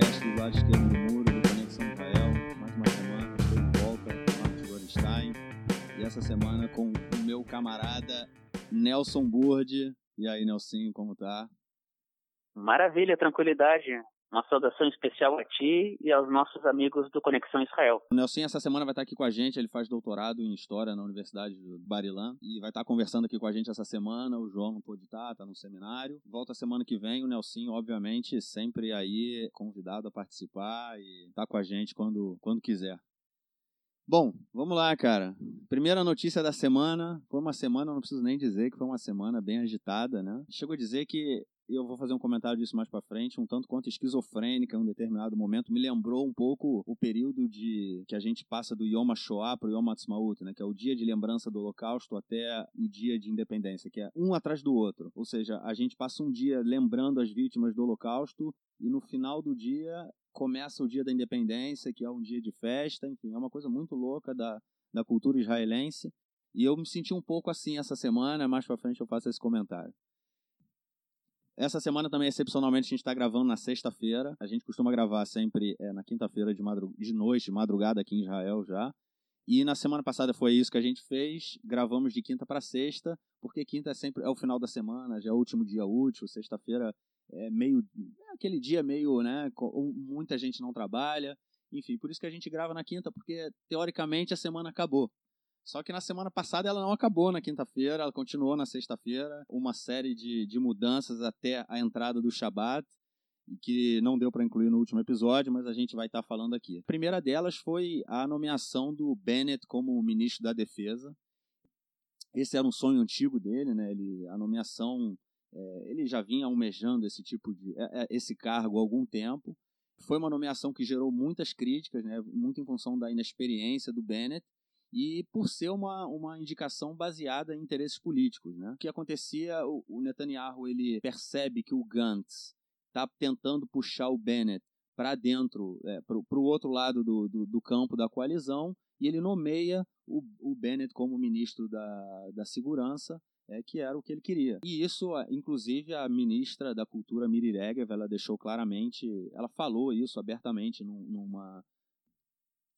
podcast do lado esquerdo do muro, do Conexão Israel. Mais uma semana, estou de volta, Marcos Gorenstein. E essa semana com o meu camarada Nelson Burdi. E aí, Nelson, como tá? Maravilha, tranquilidade. Uma saudação especial a ti e aos nossos amigos do Conexão Israel. O Nelson essa semana vai estar aqui com a gente, ele faz doutorado em História na Universidade do Barilan e vai estar conversando aqui com a gente essa semana. O João não pôde estar, está no seminário. Volta semana que vem, o Nelson, obviamente, sempre aí convidado a participar e estar tá com a gente quando, quando quiser. Bom, vamos lá, cara. Primeira notícia da semana. Foi uma semana, não preciso nem dizer que foi uma semana bem agitada, né? Chegou a dizer que e eu vou fazer um comentário disso mais para frente, um tanto quanto esquizofrênica em um determinado momento, me lembrou um pouco o período de que a gente passa do Yom HaShoah para o Yom HaTzmaut, né, que é o dia de lembrança do Holocausto até o dia de independência, que é um atrás do outro. Ou seja, a gente passa um dia lembrando as vítimas do Holocausto e no final do dia começa o dia da independência, que é um dia de festa, enfim, é uma coisa muito louca da, da cultura israelense. E eu me senti um pouco assim essa semana, mais para frente eu faço esse comentário. Essa semana também, excepcionalmente, a gente está gravando na sexta-feira. A gente costuma gravar sempre é, na quinta-feira de, madrug... de noite, de madrugada aqui em Israel já. E na semana passada foi isso que a gente fez. Gravamos de quinta para sexta, porque quinta é sempre é o final da semana, já é o último dia útil. Sexta-feira é meio é aquele dia meio, né? Muita gente não trabalha. Enfim, por isso que a gente grava na quinta, porque teoricamente a semana acabou. Só que na semana passada ela não acabou na quinta-feira, ela continuou na sexta-feira, uma série de, de mudanças até a entrada do Shabat, que não deu para incluir no último episódio, mas a gente vai estar tá falando aqui. A primeira delas foi a nomeação do Bennett como ministro da Defesa. Esse era um sonho antigo dele, né? Ele, a nomeação, é, ele já vinha almejando esse tipo de é, é esse cargo há algum tempo. Foi uma nomeação que gerou muitas críticas, né? Muito em função da inexperiência do Bennett e por ser uma, uma indicação baseada em interesses políticos. Né? O que acontecia, o, o Netanyahu ele percebe que o Gantz está tentando puxar o Bennett para dentro, é, para o outro lado do, do, do, campo da coalizão, e ele nomeia o, o Bennett como ministro da, da Segurança, é, que era o que ele queria. E isso, inclusive, a ministra da Cultura, Miri Regev, ela deixou claramente, ela falou isso abertamente num, numa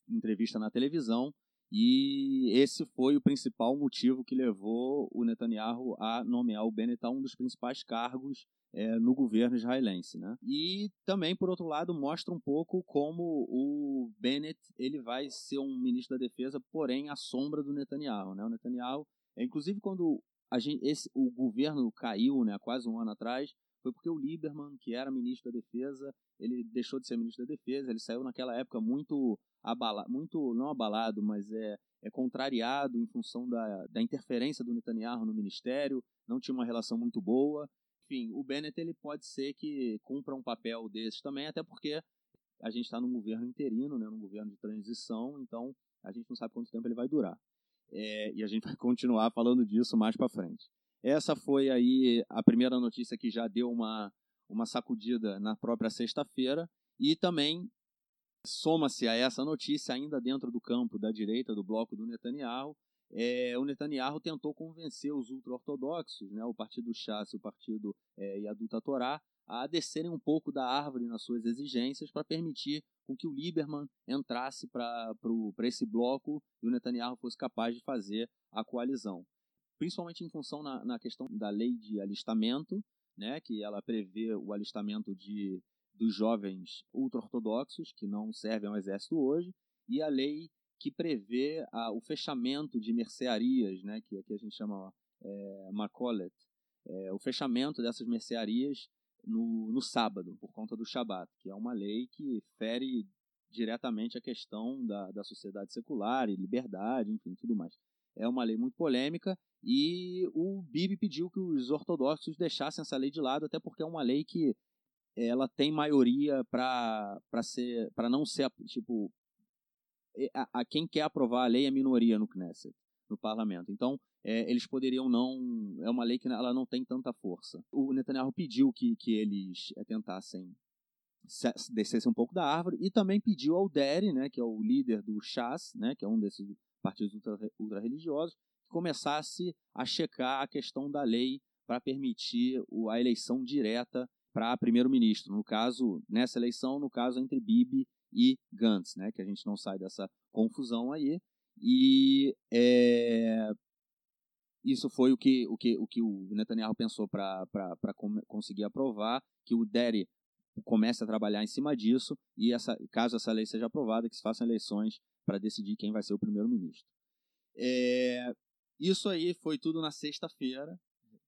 entrevista na televisão, e esse foi o principal motivo que levou o Netanyahu a nomear o Bennett a um dos principais cargos é, no governo israelense. Né? E também, por outro lado, mostra um pouco como o Bennett ele vai ser um ministro da defesa, porém à sombra do Netanyahu. Né? O Netanyahu, é, inclusive quando a gente, esse, o governo caiu né, quase um ano atrás, foi porque o Lieberman, que era ministro da Defesa, ele deixou de ser ministro da Defesa, ele saiu naquela época muito abalado, muito, não abalado, mas é, é contrariado em função da, da interferência do Netanyahu no ministério, não tinha uma relação muito boa. Enfim, o Bennett ele pode ser que cumpra um papel desses também, até porque a gente está num governo interino, né, num governo de transição, então a gente não sabe quanto tempo ele vai durar. É, e a gente vai continuar falando disso mais para frente. Essa foi aí a primeira notícia que já deu uma, uma sacudida na própria sexta-feira. E também soma-se a essa notícia, ainda dentro do campo da direita do bloco do Netanyahu, é, o Netanyahu tentou convencer os ultra-ortodoxos, né, o partido e o partido é, Yaduta Torá, a descerem um pouco da árvore nas suas exigências para permitir com que o Lieberman entrasse para esse bloco e o Netanyahu fosse capaz de fazer a coalizão. Principalmente em função na, na questão da lei de alistamento, né, que ela prevê o alistamento de, dos jovens ultra-ortodoxos que não servem ao exército hoje, e a lei que prevê a, o fechamento de mercearias, né, que aqui a gente chama é, Macolet, é, o fechamento dessas mercearias no, no sábado, por conta do Shabat, que é uma lei que fere diretamente a questão da, da sociedade secular e liberdade, enfim, tudo mais. É uma lei muito polêmica e o Bibi pediu que os ortodoxos deixassem essa lei de lado, até porque é uma lei que ela tem maioria para ser para não ser tipo a, a, quem quer aprovar a lei é minoria no Knesset, no parlamento. Então, é, eles poderiam não. É uma lei que ela não tem tanta força. O Netanyahu pediu que, que eles é, tentassem descessem um pouco da árvore e também pediu ao Deri, né, que é o líder do Shas, né, que é um desses partidos ultra-religiosos, que começasse a checar a questão da lei para permitir a eleição direta para primeiro-ministro. No caso, nessa eleição, no caso entre Bibi e Gantz, né? Que a gente não sai dessa confusão aí. E é, isso foi o que o, que, o, que o Netanyahu pensou para conseguir aprovar, que o Deri comece a trabalhar em cima disso e essa, caso essa lei seja aprovada, que se façam eleições para decidir quem vai ser o primeiro-ministro. É, isso aí foi tudo na sexta-feira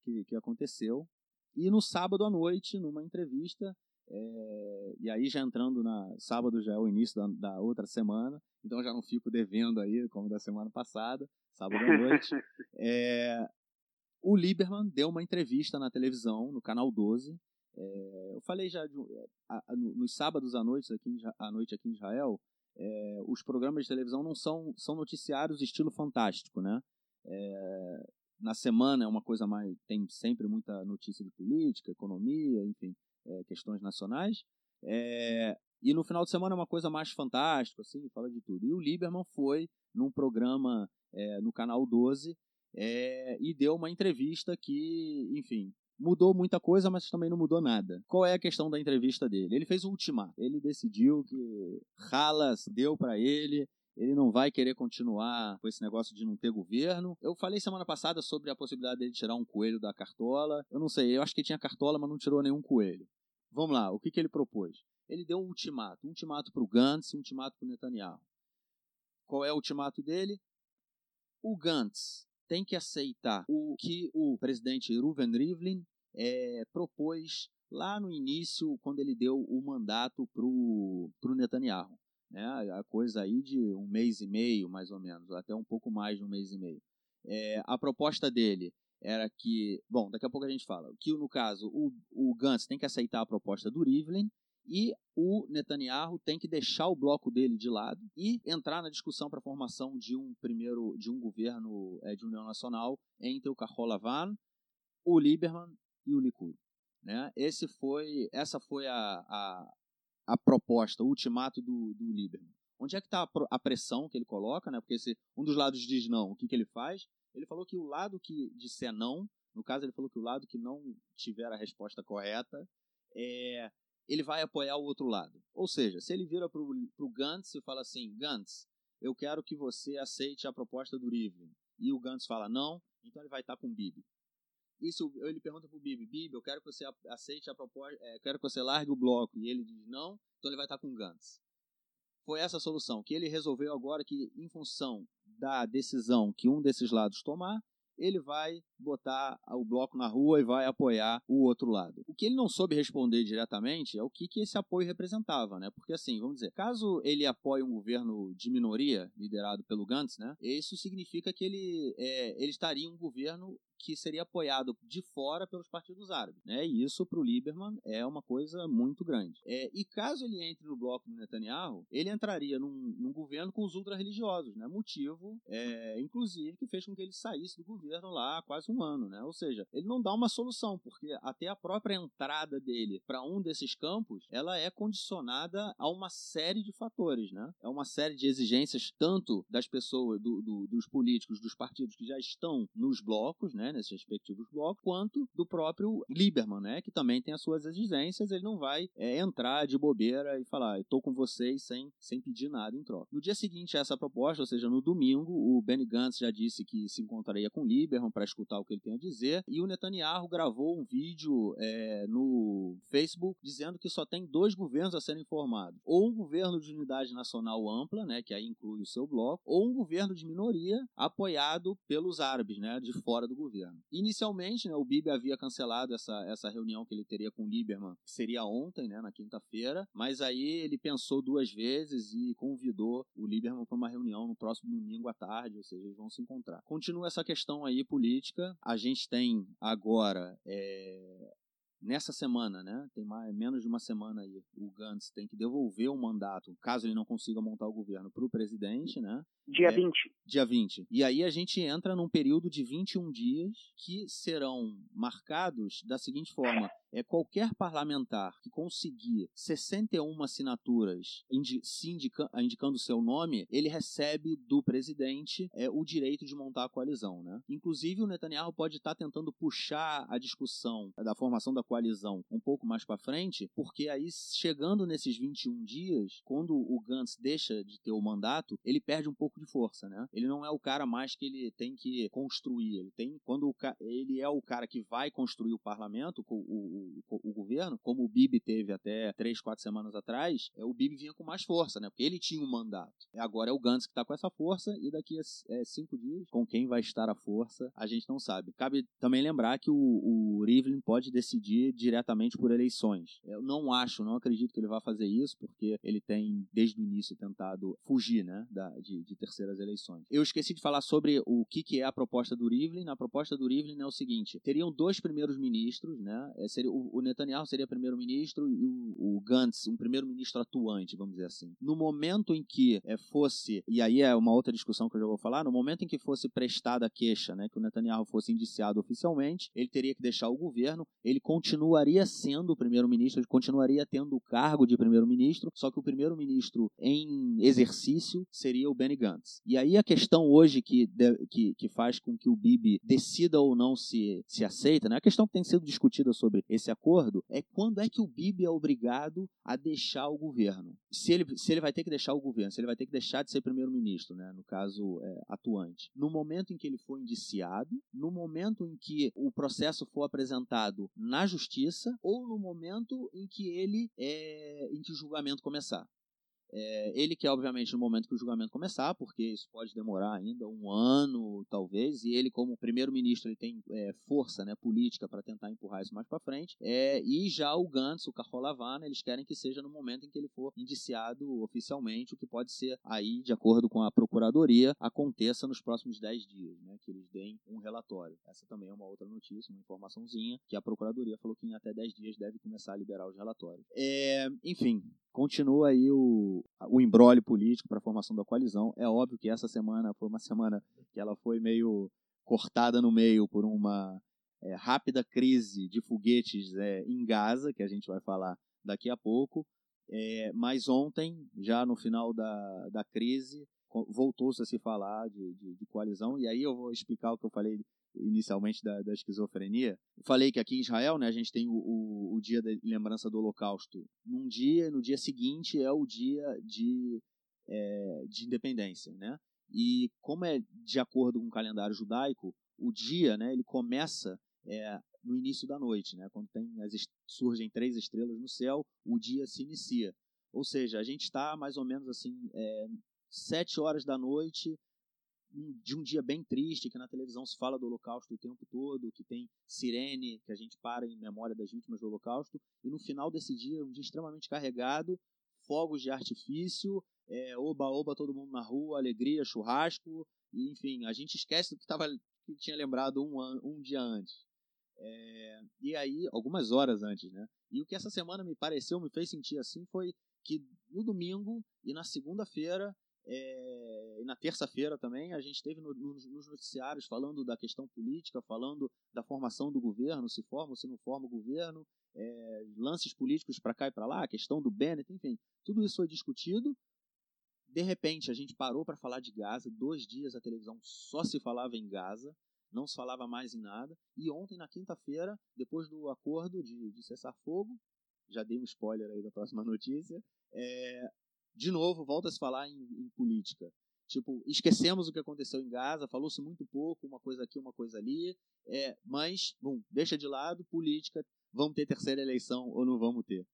que, que aconteceu. E no sábado à noite, numa entrevista, é, e aí já entrando na. Sábado já é o início da, da, outra semana, então já não fico devendo aí, como da semana passada, sábado à noite. é, o Lieberman deu uma entrevista na televisão, no canal 12. É, eu falei já de, a, a, nos sábados à noite aqui, à noite aqui em Israel, é, os programas de televisão não são, são noticiários estilo fantástico, né? Na semana é uma coisa mais. tem sempre muita notícia de política, economia, enfim é, questões nacionais. É, e no final de semana é uma coisa mais fantástica, assim, fala de tudo. E o Lieberman foi num programa é, no canal 12 é, e deu uma entrevista que, enfim, mudou muita coisa, mas também não mudou nada. Qual é a questão da entrevista dele? Ele fez o ultimato. Ele decidiu que Halas deu para ele ele não vai querer continuar com esse negócio de não ter governo. Eu falei semana passada sobre a possibilidade dele tirar um coelho da cartola. Eu não sei, eu acho que tinha cartola, mas não tirou nenhum coelho. Vamos lá, o que, que ele propôs? Ele deu um ultimato, um ultimato para o Gantz e um ultimato para o Netanyahu. Qual é o ultimato dele? O Gantz tem que aceitar o que o presidente Ruven Rivlin é, propôs lá no início, quando ele deu o mandato para o Netanyahu né? A coisa aí de um mês e meio, mais ou menos, até um pouco mais de um mês e meio. É, a proposta dele era que, bom, daqui a pouco a gente fala, que no caso o, o Gantz tem que aceitar a proposta do Rivlin e o Netanyahu tem que deixar o bloco dele de lado e entrar na discussão para a formação de um primeiro, de um governo é, de união nacional entre o Kahol Lavan, o Lieberman e o Likud. Né? Esse foi, essa foi a, a, a proposta, o ultimato do, do Lieberman. Onde é que está a pressão que ele coloca, né? Porque se um dos lados diz não, o que, que ele faz? Ele falou que o lado que disser não, no caso ele falou que o lado que não tiver a resposta correta, é, ele vai apoiar o outro lado. Ou seja, se ele vira para o Gantz e fala assim, Gantz, eu quero que você aceite a proposta do Rivlin, e o Gantz fala não, então ele vai estar tá com o Bibi. Isso, ele pergunta pro Bibi, Bibi, eu quero que você aceite a proposta, é, quero que você largue o bloco. E ele diz não, então ele vai estar com Gantz. Foi essa a solução, que ele resolveu agora que, em função da decisão que um desses lados tomar, ele vai botar o bloco na rua e vai apoiar o outro lado. O que ele não soube responder diretamente é o que, que esse apoio representava, né? Porque assim, vamos dizer, caso ele apoie um governo de minoria liderado pelo Gantz, né? Isso significa que ele, é, ele estaria um governo que seria apoiado de fora pelos partidos árabes. Né? E isso para o Lieberman é uma coisa muito grande. É, e caso ele entre no bloco do Netanyahu, ele entraria num, num governo com os ultra-religiosos, né? motivo, é, inclusive, que fez com que ele saísse do governo lá há quase um ano. Né? Ou seja, ele não dá uma solução, porque até a própria entrada dele para um desses campos, ela é condicionada a uma série de fatores. Né? É uma série de exigências, tanto das pessoas, do, do, dos políticos, dos partidos que já estão nos blocos, né? Nesses respectivos blocos, quanto do próprio Lieberman, né, que também tem as suas exigências, ele não vai é, entrar de bobeira e falar, estou com vocês sem, sem pedir nada em troca. No dia seguinte a essa proposta, ou seja, no domingo, o Benny Gantz já disse que se encontraria com Lieberman para escutar o que ele tem a dizer, e o Netanyahu gravou um vídeo é, no Facebook dizendo que só tem dois governos a serem formados, ou um governo de unidade nacional ampla, né, que aí inclui o seu bloco, ou um governo de minoria apoiado pelos árabes, né, de fora do governo Inicialmente, né, o Bibi havia cancelado essa, essa reunião que ele teria com o Lieberman, que seria ontem, né, na quinta-feira, mas aí ele pensou duas vezes e convidou o Lieberman para uma reunião no próximo domingo à tarde, ou seja, eles vão se encontrar. Continua essa questão aí política. A gente tem agora é, nessa semana, né? Tem mais, menos de uma semana aí. O Gantz tem que devolver o mandato, caso ele não consiga montar o governo, para o presidente, né? Dia é, 20. Dia 20. E aí a gente entra num período de 21 dias que serão marcados da seguinte forma: é qualquer parlamentar que conseguir 61 assinaturas indi indica indicando seu nome, ele recebe do presidente é, o direito de montar a coalizão. Né? Inclusive, o Netanyahu pode estar tá tentando puxar a discussão da formação da coalizão um pouco mais para frente, porque aí, chegando nesses 21 dias, quando o Gantz deixa de ter o mandato, ele perde um pouco de força. Né? Ele não é o cara mais que ele tem que construir. Ele tem, quando o, ele é o cara que vai construir o parlamento, o, o, o, o governo, como o Bibi teve até três, quatro semanas atrás, é, o Bibi vinha com mais força, né? Porque ele tinha um mandato. Agora é o Gantz que está com essa força e daqui a é, cinco dias, com quem vai estar a força, a gente não sabe. Cabe também lembrar que o, o Rivlin pode decidir diretamente por eleições. Eu não acho, não acredito que ele vá fazer isso, porque ele tem, desde o início, tentado fugir, né, da, de, de terceiras eleições. Eu esqueci de falar sobre o que, que é a proposta do Rivlin. A proposta do Rivlin é o seguinte: teriam dois primeiros ministros, né? É, seria, o, Netanyahu seria primeiro-ministro e o, o Gantz um primeiro-ministro atuante, vamos dizer assim. No momento em que é, fosse, e aí é uma outra discussão que eu já vou falar, no momento em que fosse prestada a queixa, né, que o Netanyahu fosse indiciado oficialmente, ele teria que deixar o governo, ele continuaria sendo o primeiro-ministro, ele continuaria tendo o cargo de primeiro-ministro, só que o primeiro-ministro em exercício seria o Benny Gantz. E aí a questão hoje que, que, que faz com que o Bibi decida ou não se, se aceita, né, a questão que tem sido discutida sobre esse acordo é quando é que o Bibi é obrigado a deixar o governo. Se ele, se ele vai ter que deixar o governo, se ele vai ter que deixar de ser primeiro-ministro, né, no caso é, atuante. No momento em que ele for indiciado, no momento em que o processo for apresentado na justiça ou no momento em que ele é, em que o julgamento começar. É, ele quer, obviamente, no momento que o julgamento começar, porque isso pode demorar ainda um ano, talvez, e ele, como primeiro-ministro, ele tem é, força né, política para tentar empurrar isso mais para frente. É, e já o Gantz, o Carrolavana, eles querem que seja no momento em que ele for indiciado oficialmente, o que pode ser aí, de acordo com a Procuradoria, aconteça nos próximos 10 dias, né, que eles deem um relatório. Essa também é uma outra notícia, uma informaçãozinha, que a Procuradoria falou que em até 10 dias deve começar a liberar os relatórios. É, enfim, continua aí o, o embrólio político para a formação da coalizão. É óbvio que essa semana foi uma semana que ela foi meio cortada no meio por uma é, rápida crise de foguetes é, em Gaza, que a gente vai falar daqui a pouco. É, mas ontem, já no final da, da crise, voltou-se a se falar de, de, de, coalizão, e aí eu vou explicar o que eu falei inicialmente da, da esquizofrenia. falei que aqui em Israel, né, a gente tem o, o, o, dia da lembrança do Holocausto num dia, no dia seguinte é o dia de, é, de independência, né? E como é de acordo com o calendário judaico, o dia, né, ele começa é, no início da noite, né? Quando tem as, surgem três estrelas no céu, o dia se inicia. Ou seja, a gente está mais ou menos assim é, sete horas da noite de um dia bem triste, que na televisão se fala do Holocausto o tempo todo, que tem sirene, que a gente para em memória das vítimas do Holocausto, e no final desse dia, um dia extremamente carregado, fogos de artifício, é, oba, oba, todo mundo na rua, alegria, churrasco, e, enfim, a gente esquece do que, tava, que tinha lembrado um, an, um dia antes. É, e aí, algumas horas antes, né? E o que essa semana me pareceu, me fez sentir assim, foi que no domingo e na segunda-feira é, e na terça-feira também a gente teve no, nos, nos, noticiários falando da questão política, falando da formação do governo, se forma ou se não forma o governo, é, lances políticos para cá e para lá, a questão do Bennett, enfim, tudo isso foi discutido. De repente a gente parou para falar de Gaza, dois dias a televisão só se falava em Gaza, não se falava mais em nada. E ontem, na quinta-feira, depois do acordo de, de cessar fogo, já dei um spoiler aí da próxima notícia, é, de novo, volta a se falar em, em política. Tipo, esquecemos o que aconteceu em Gaza, falou-se muito pouco, uma coisa aqui, uma coisa ali, é, mas, bom, deixa de lado, política, vamos ter terceira eleição ou não vamos ter.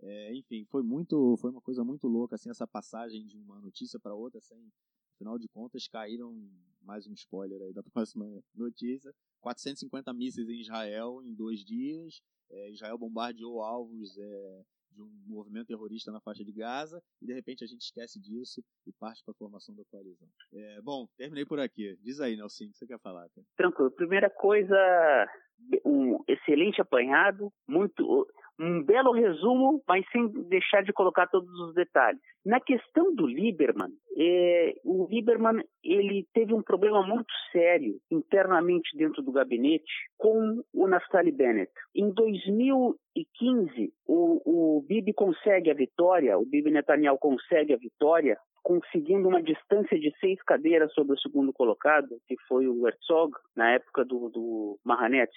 É, enfim, foi muito, foi uma coisa muito louca, assim, essa passagem de uma notícia para outra, sem, afinal de contas, caíram, mais um spoiler aí da próxima notícia, 450 mísseis em Israel em dois dias, é, Israel bombardeou alvos é, de um movimento terrorista na faixa de Gaza e de repente a gente esquece disso e parte para a formação da coalizão. É, bom, terminei por aqui. Diz aí, Nelson, o que você quer falar? Cara? Tranquilo. Primeira coisa, um excelente apanhado, muito um belo resumo, mas sem deixar de colocar todos os detalhes. Na questão do Lieberman, é, o Lieberman ele teve um problema muito sério internamente dentro do gabinete com o Naftali Bennett. Em 2015, o, o Bibi consegue a vitória, o Bibi Netanyahu consegue a vitória conseguindo uma distância de seis cadeiras sobre o segundo colocado, que foi o Herzog, na época do, do Mahané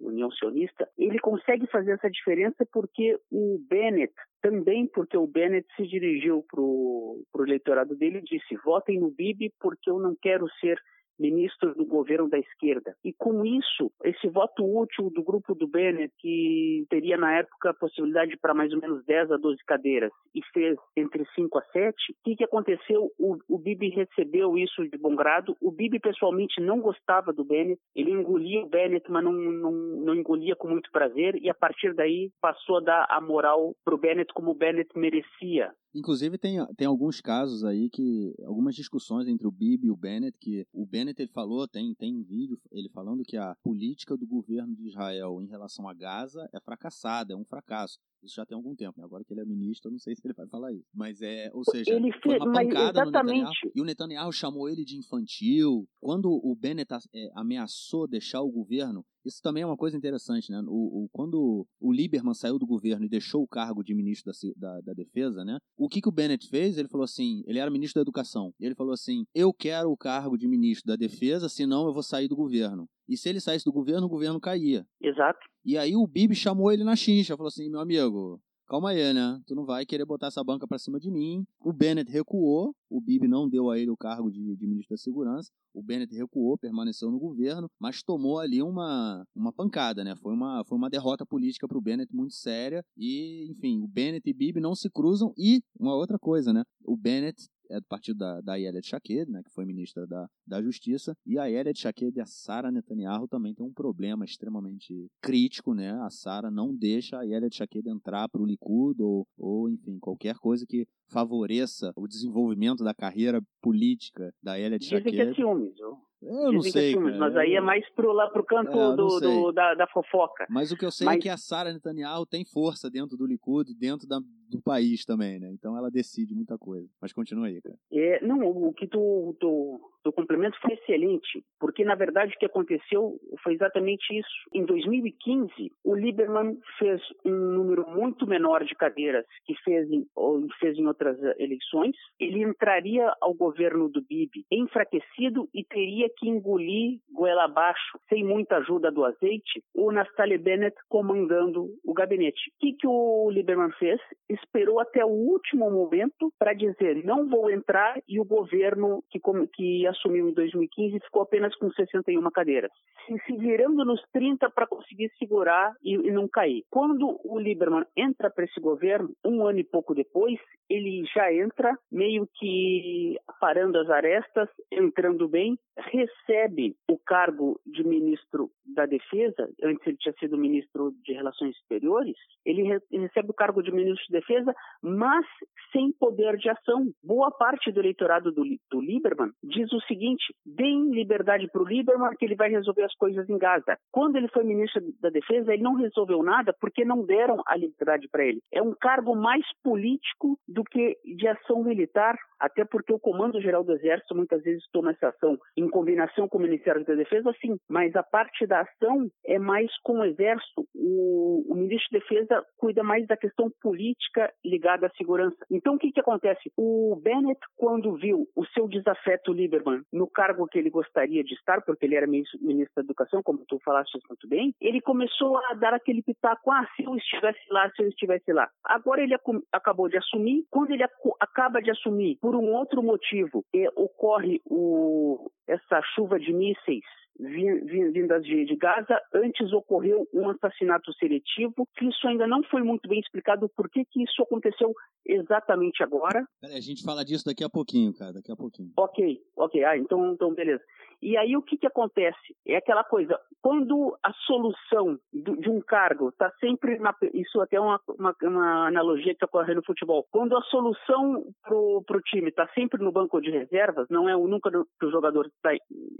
União Sionista, ele consegue fazer essa diferença porque o Bennett, também porque o Bennett se dirigiu para o eleitorado dele e disse: votem no Bibi porque eu não quero ser ministros do governo da esquerda. E com isso, esse voto útil do grupo do Bennett, que teria na época a possibilidade para mais ou menos 10 a 12 cadeiras, e fez entre 5 a 7, o que, que aconteceu? O, o Bibi recebeu isso de bom grado. O Bibi pessoalmente não gostava do Bennett, ele engolia o Bennett, mas não, não, não engolia com muito prazer, e a partir daí passou a dar a moral para o Bennett como o Bennett merecia. Inclusive tem, tem alguns casos aí que algumas discussões entre o Bibi e o Bennett que o Bennett ele falou tem tem um vídeo ele falando que a política do governo de Israel em relação a Gaza é fracassada é um fracasso isso já tem algum tempo né? agora que ele é ministro eu não sei se ele vai falar isso mas é ou seja ele foi uma pancada no Netanyahu e o Netanyahu chamou ele de infantil quando o Bennett é, ameaçou deixar o governo isso também é uma coisa interessante, né? O, o, quando o Lieberman saiu do governo e deixou o cargo de ministro da, da, da, Defesa, né? O que, que o Bennett fez? Ele falou assim: ele era ministro da Educação. Ele falou assim: eu quero o cargo de ministro da Defesa, senão eu vou sair do governo. E se ele saísse do governo, o governo caía. Exato. E aí o Bibi chamou ele na chincha, falou assim: meu amigo, calma aí, né? Tu não vai querer botar essa banca para cima de mim. O Bennett recuou, o Bibi não deu a ele o cargo de, de, ministro da Segurança. O Bennett recuou, permaneceu no governo, mas tomou ali uma, uma pancada, né? Foi uma, foi uma derrota política para o Bennett muito séria. E, enfim, o Bennett e Bibi não se cruzam. E uma outra coisa, né? O Bennett é do partido da, da Yelia Shaked, né, que foi ministra da, da Justiça, e a Yelia Shaked e a Sara Netanyahu também tem um problema extremamente crítico, né? A Sara não deixa a Yelia Shaked entrar para o Likud ou, ou, enfim, qualquer coisa que favoreça o desenvolvimento da carreira política da Yelia Shaked. Dizem que é ciúmes, eu não Dizem sei, ciúmes, mas aí é mais pro, lá pro canto é, do, do, da, da fofoca. Mas o que eu sei é mas... é que a Sara Netanyahu tem força dentro do Likud, dentro da, do país também, né? Então ela decide muita coisa. Mas continua aí, cara. É, não, o que tu, tu, tu complemento foi excelente, porque na verdade o que aconteceu foi exatamente isso. Em 2015, o Lieberman fez um número muito menor de cadeiras que fez em, ou fez em outras eleições. Ele entraria ao governo do Bibi enfraquecido e teria que engolir goela abaixo, sem muita ajuda do azeite, o Naftali Bennett comandando o gabinete. O que, que o Lieberman fez? esperou até o último momento para dizer não vou entrar e o governo que, que assumiu em 2015 ficou apenas com 61 cadeiras, se, se virando nos 30 para conseguir segurar e, e, não cair. Quando o Lieberman entra para esse governo, um ano e pouco depois, ele já entra meio que parando as arestas, entrando bem, recebe o cargo de ministro da Defesa, antes ele tinha sido ministro de Relações Exteriores, ele, re recebe o cargo de ministro de Defesa, mas sem poder de ação. Boa parte do eleitorado do, do Lieberman diz o seguinte: deem liberdade para o Lieberman que ele vai resolver as coisas em Gaza. Quando ele foi ministro da Defesa, ele não resolveu nada porque não deram a liberdade para ele. É um cargo mais político do que de ação militar, até porque o Comando Geral do Exército muitas vezes toma essa ação em combinação com o Ministério da Defesa, sim, mas a parte da ação é mais com o Exército. O, o ministro de Defesa cuida mais da questão política ligada à segurança. Então, o que, que acontece? O Bennett, quando viu o seu desafeto Lieberman no cargo que ele gostaria de estar, porque ele era ministro, da Educação, como tu falaste muito bem, ele começou a dar aquele pitaco, ah, se eu estivesse lá, se eu estivesse lá. Agora ele acabou de assumir, quando ele acaba de assumir, por um outro motivo, é, ocorre o, essa chuva de mísseis vindas de, de, Gaza, antes ocorreu um assassinato seletivo, que isso ainda não foi muito bem explicado por que, que isso aconteceu exatamente agora. Peraí, a gente fala disso daqui a pouquinho, cara, daqui a pouquinho. Ok, ok, ah, então, então beleza. E aí o que, que acontece? É aquela coisa, quando a solução de um cargo está sempre na, isso até é uma, uma, uma, analogia que ocorre no futebol. Quando a solução para o time está sempre no banco de reservas, não é o, nunca o jogador tá,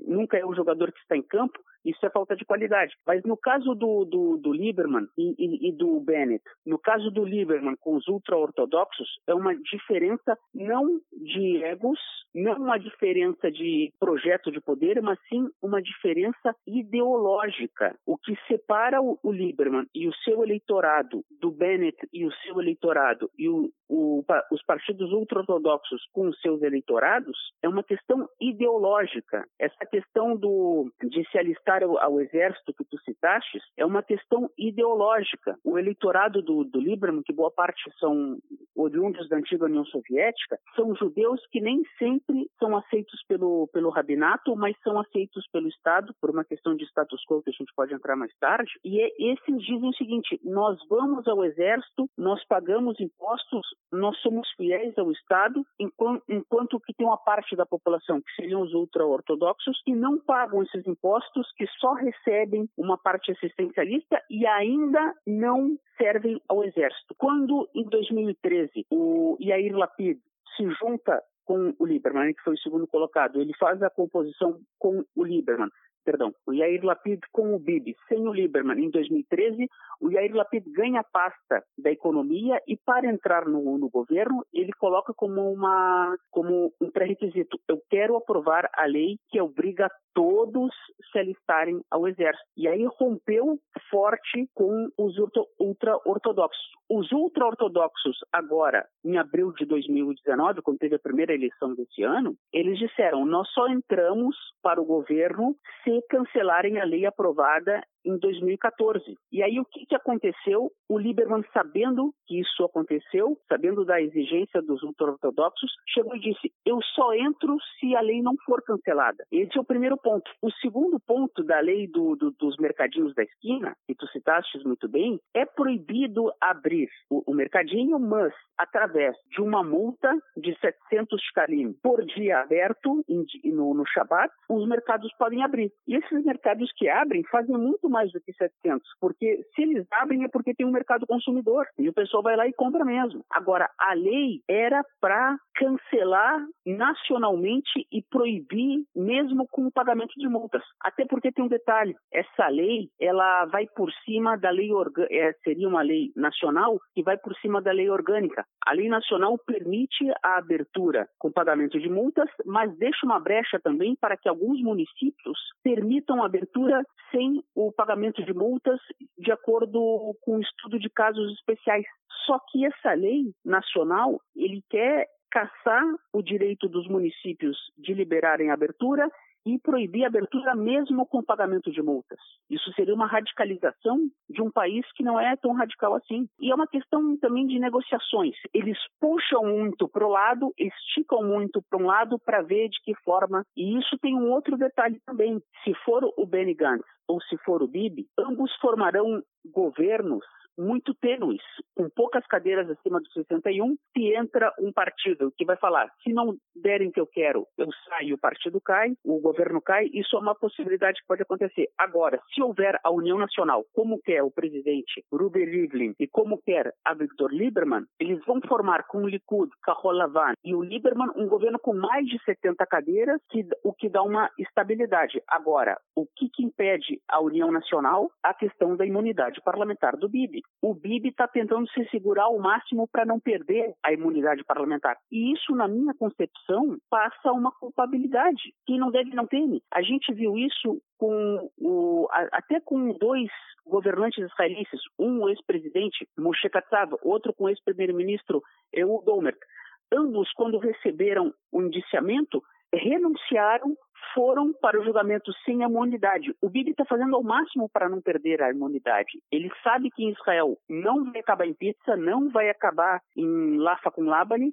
nunca é o jogador que está em campo, Isso é falta de qualidade. Mas no caso do, do, do Lieberman e, e, e, do Bennett, no caso do Lieberman com os ultra-ortodoxos, é uma diferença não de egos, não uma diferença de projeto de poder, mas sim uma diferença ideológica. O que separa o, o Lieberman e o seu eleitorado do Bennett e o seu eleitorado e o, o, os partidos ultra-ortodoxos com os seus eleitorados é uma questão ideológica. Essa questão do, de se alistar ao, ao exército que tu citaste é uma questão ideológica. O eleitorado do, do Lieberman, que boa parte são oriundos da antiga União Soviética, são judeus que nem sempre são aceitos pelo, pelo rabinato, mas são aceitos pelo Estado, por uma questão de status quo que a gente pode entrar mais tarde. E é, esses dizem o seguinte: nós vamos ao exército, nós pagamos impostos, nós somos fiéis ao Estado, enquanto, enquanto que tem uma parte da população, que seriam os ultra-ortodoxos, que não pagam esses impostos, que só recebem uma parte assistencialista e ainda não servem ao exército. Quando, em 2013, o Yair Lapid se junta com o Lieberman, que foi o segundo colocado. Ele faz a composição com o Lieberman perdão, o Yair Lapid com o Bibi, sem o Lieberman, em 2013, o Yair Lapid ganha a pasta da economia e para entrar no, no governo, ele coloca como, uma, como um pré-requisito, eu quero aprovar a lei que obriga todos se alistarem ao exército. E aí rompeu forte com os ultra-ortodoxos. Os ultra-ortodoxos, agora, em abril de 2019, quando teve a primeira eleição desse ano, eles disseram, nós só entramos para o governo se se cancelarem a lei aprovada em 2014. E aí o que, que aconteceu? O Lieberman, sabendo que isso aconteceu, sabendo da exigência dos ultra-ortodoxos, chegou e disse: Eu só entro se a lei não for cancelada. Esse é o primeiro ponto. O segundo ponto da lei do, do, dos mercadinhos da esquina, que tu citaste muito bem, é proibido abrir o, o mercadinho, mas através de uma multa de 700 shkalim por dia aberto no, no Shabat, os mercados podem abrir. E esses mercados que abrem fazem muito mais do que 700, porque se eles abrem é porque tem um mercado consumidor e o pessoal vai lá e compra mesmo. Agora, a lei era para cancelar nacionalmente e proibir mesmo com o pagamento de multas. Até porque tem um detalhe, essa lei, ela vai por cima da lei é, seria uma lei nacional que vai por cima da lei orgânica. A lei nacional permite a abertura com pagamento de multas, mas deixa uma brecha também para que alguns municípios permitam a abertura sem o pagamento de multas de acordo com o estudo de casos especiais. Só que essa lei nacional, ele quer caçar o direito dos municípios de liberarem abertura e proibir a abertura mesmo com pagamento de multas. Isso seria uma radicalização de um país que não é tão radical assim. E é uma questão também de negociações. Eles puxam muito para o lado, esticam muito para um lado para ver de que forma. E isso tem um outro detalhe também. Se for o Benny Gantz ou se for o Bibi, ambos formarão governos muito tênues, com poucas cadeiras acima dos 61, se entra um partido que vai falar, se não derem o que eu quero, eu saio, o partido cai, o governo cai, isso é uma possibilidade que pode acontecer. Agora, se houver a União Nacional, como quer o presidente Ruben Rivlin e como quer a Victor Lieberman, eles vão formar com o Likud, Carol Lavan e o Lieberman um governo com mais de 70 cadeiras, que, o que dá uma estabilidade. Agora, o que, que impede a União Nacional? A questão da imunidade parlamentar do Bibi o Bibi está tentando se segurar ao máximo para não perder a imunidade parlamentar. E isso, na minha concepção, passa uma culpabilidade. Quem não deve não teme. A gente viu isso com o, até com dois governantes israelenses, um ex-presidente, Moshe Katsav, outro com ex-primeiro-ministro Ehud Olmert. Ambos, quando receberam o indiciamento, renunciaram foram para o julgamento sem a imunidade. O Bibi está fazendo ao máximo para não perder a imunidade. Ele sabe que em Israel não vai acabar em pizza, não vai acabar em Lafa com Labani,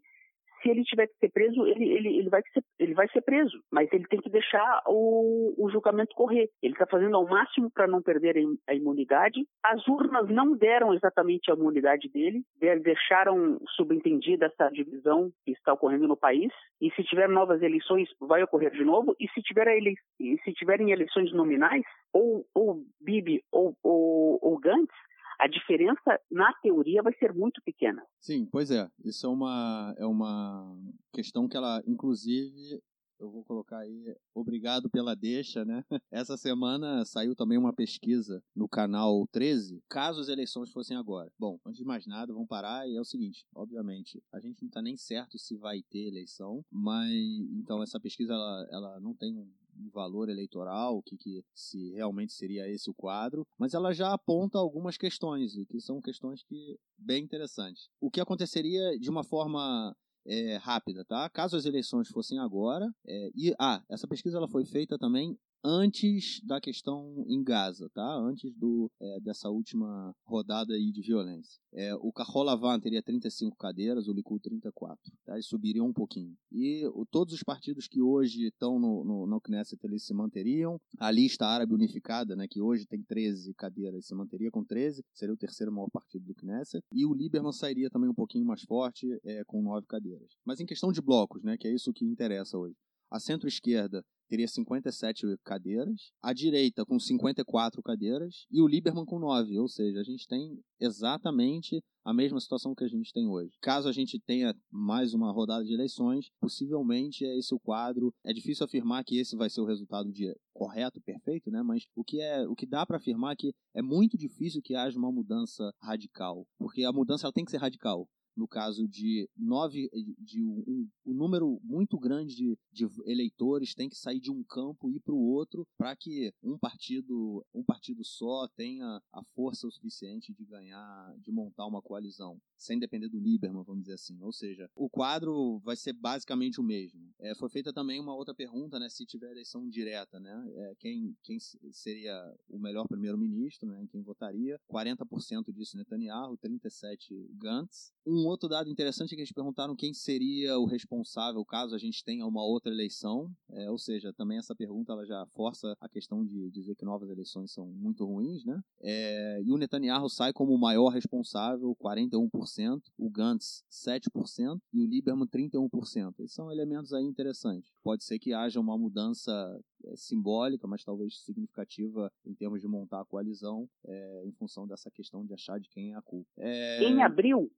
se ele tiver que ser preso, ele, ele, ele, vai, ser, ele vai ser preso, mas ele tem que deixar o, o julgamento correr. Ele está fazendo ao máximo para não perder a imunidade. As urnas não deram exatamente a imunidade dele, deixaram subentendida essa divisão que está ocorrendo no país. E se tiver novas eleições, vai ocorrer de novo. E se, tiver ele, e se tiverem eleições nominais, ou, ou Bibi ou, ou, ou Gantz, a diferença na teoria vai ser muito pequena. Sim, pois é. Isso é uma, é uma questão que ela, inclusive, eu vou colocar aí, obrigado pela deixa, né? Essa semana saiu também uma pesquisa no canal 13, caso as eleições fossem agora. Bom, antes de mais nada, vamos parar e é o seguinte, obviamente, a gente não tá nem certo se vai ter eleição, mas então essa pesquisa ela, ela não tem um valor eleitoral, o que, que se realmente seria esse o quadro, mas ela já aponta algumas questões, que são questões que bem interessantes. O que aconteceria de uma forma é, rápida, tá? Caso as eleições fossem agora, é, e ah, essa pesquisa ela foi feita também antes da questão em Gaza, tá? Antes do, é, dessa última rodada aí de violência. É, o Carrolavan teria 35 cadeiras, o Likud 34. Tá? Eles subiriam um pouquinho. E o, todos os partidos que hoje estão no, no, no Knesset, eles se manteriam. A lista árabe unificada, né, que hoje tem 13 cadeiras, se manteria com 13. Seria o terceiro maior partido do Knesset. E o Lieberman sairia também um pouquinho mais forte, é, com 9 cadeiras. Mas em questão de blocos, né, que é isso que interessa hoje. A centro-esquerda teria 57 cadeiras, a direita com 54 cadeiras e o Lieberman com 9, ou seja, a gente tem exatamente a mesma situação que a gente tem hoje. Caso a gente tenha mais uma rodada de eleições, possivelmente é esse o quadro. É difícil afirmar que esse vai ser o resultado de correto, perfeito, né? Mas o que é, o que dá para afirmar é que é muito difícil que haja uma mudança radical, porque a mudança ela tem que ser radical no caso de nove, de um, um número muito grande de, de, eleitores tem que sair de um campo e ir para o outro para que um partido, um partido só tenha a força o suficiente de ganhar, de montar uma coalizão, sem depender do Lieberman, vamos dizer assim. Ou seja, o quadro vai ser basicamente o mesmo. É, foi feita também uma outra pergunta, né, se tiver eleição direta, né, é, quem, quem seria o melhor primeiro-ministro, né, quem votaria? 40% disse Netanyahu, 37 Gantz. Um outro dado interessante é que eles perguntaram quem seria o responsável caso a gente tenha uma outra eleição. É, ou seja, também essa pergunta ela já força a questão de dizer que novas eleições são muito ruins, né? É, e o Netanyahu sai como o maior responsável, 41%, o Gantz 7% e o Lieberman 31%. Esses são elementos aí interessantes. Pode ser que haja uma mudança é, simbólica, mas talvez significativa em termos de montar a coalizão, é, em função dessa questão de achar de quem é a culpa. É... Em abril,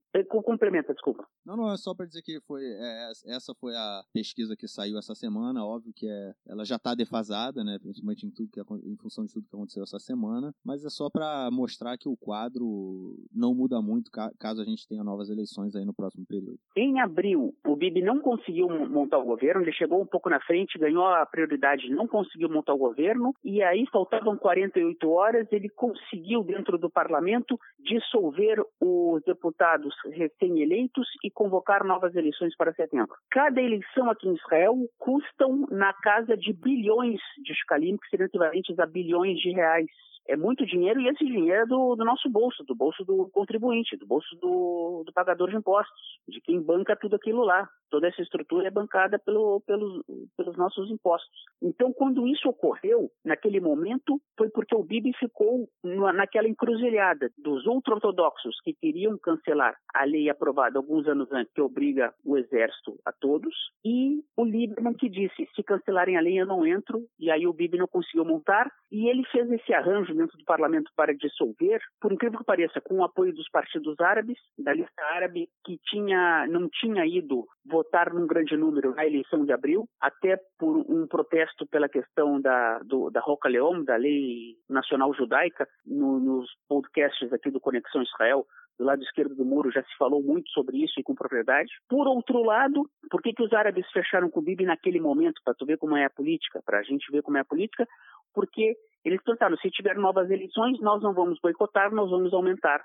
complementa, desculpa. Não, não, é só para dizer que foi é, essa foi a pesquisa que saiu essa semana, óbvio que é, ela já está defasada, né, principalmente em tudo que em função de tudo que aconteceu essa semana, mas é só para mostrar que o quadro não muda muito caso a gente tenha novas eleições aí no próximo período. Em abril, o Bibi não conseguiu montar o governo, ele chegou um pouco na frente, ganhou a prioridade, não conseguiu montar o governo, e aí faltavam 48 horas, ele conseguiu, dentro do parlamento, dissolver os deputados recém-eleitos e convocar novas eleições para setembro. Cada eleição aqui em Israel custam na casa de bilhões de shkalim, que seriam equivalentes a bilhões de reais é muito dinheiro e esse dinheiro é do, do nosso bolso, do bolso do contribuinte, do bolso do, do, pagador de impostos, de quem banca tudo aquilo lá. Toda essa estrutura é bancada pelo, pelos, pelos nossos impostos. Então, quando isso ocorreu, naquele momento, foi porque o Bibi ficou naquela encruzilhada dos ultra-ortodoxos que queriam cancelar a lei aprovada alguns anos antes, que obriga o exército a todos, e o Lieberman que disse, se cancelarem a lei eu não entro, e aí o Bibi não conseguiu montar, e ele fez esse arranjo dentro do parlamento para dissolver, por incrível que pareça, com o apoio dos partidos árabes, da lista árabe, que tinha, não tinha ido votar num grande número na eleição de abril, até por um protesto pela questão da, do, da Roca Leom, da lei nacional judaica, no, nos podcasts aqui do Conexão Israel, do lado esquerdo do muro já se falou muito sobre isso e com propriedade. Por outro lado, por que, que os árabes fecharam com o Bibi naquele momento, para tu ver como é a política, para a gente ver como é a política? Porque eles pensaram, se tiver novas eleições, nós não vamos boicotar, nós vamos aumentar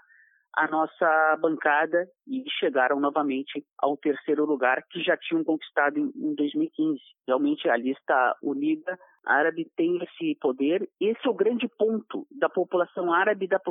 a nossa bancada e chegaram novamente ao terceiro lugar que já tinham conquistado em, em 2015. Realmente a lista unida árabe tem esse poder. Esse é o grande ponto da população árabe, da,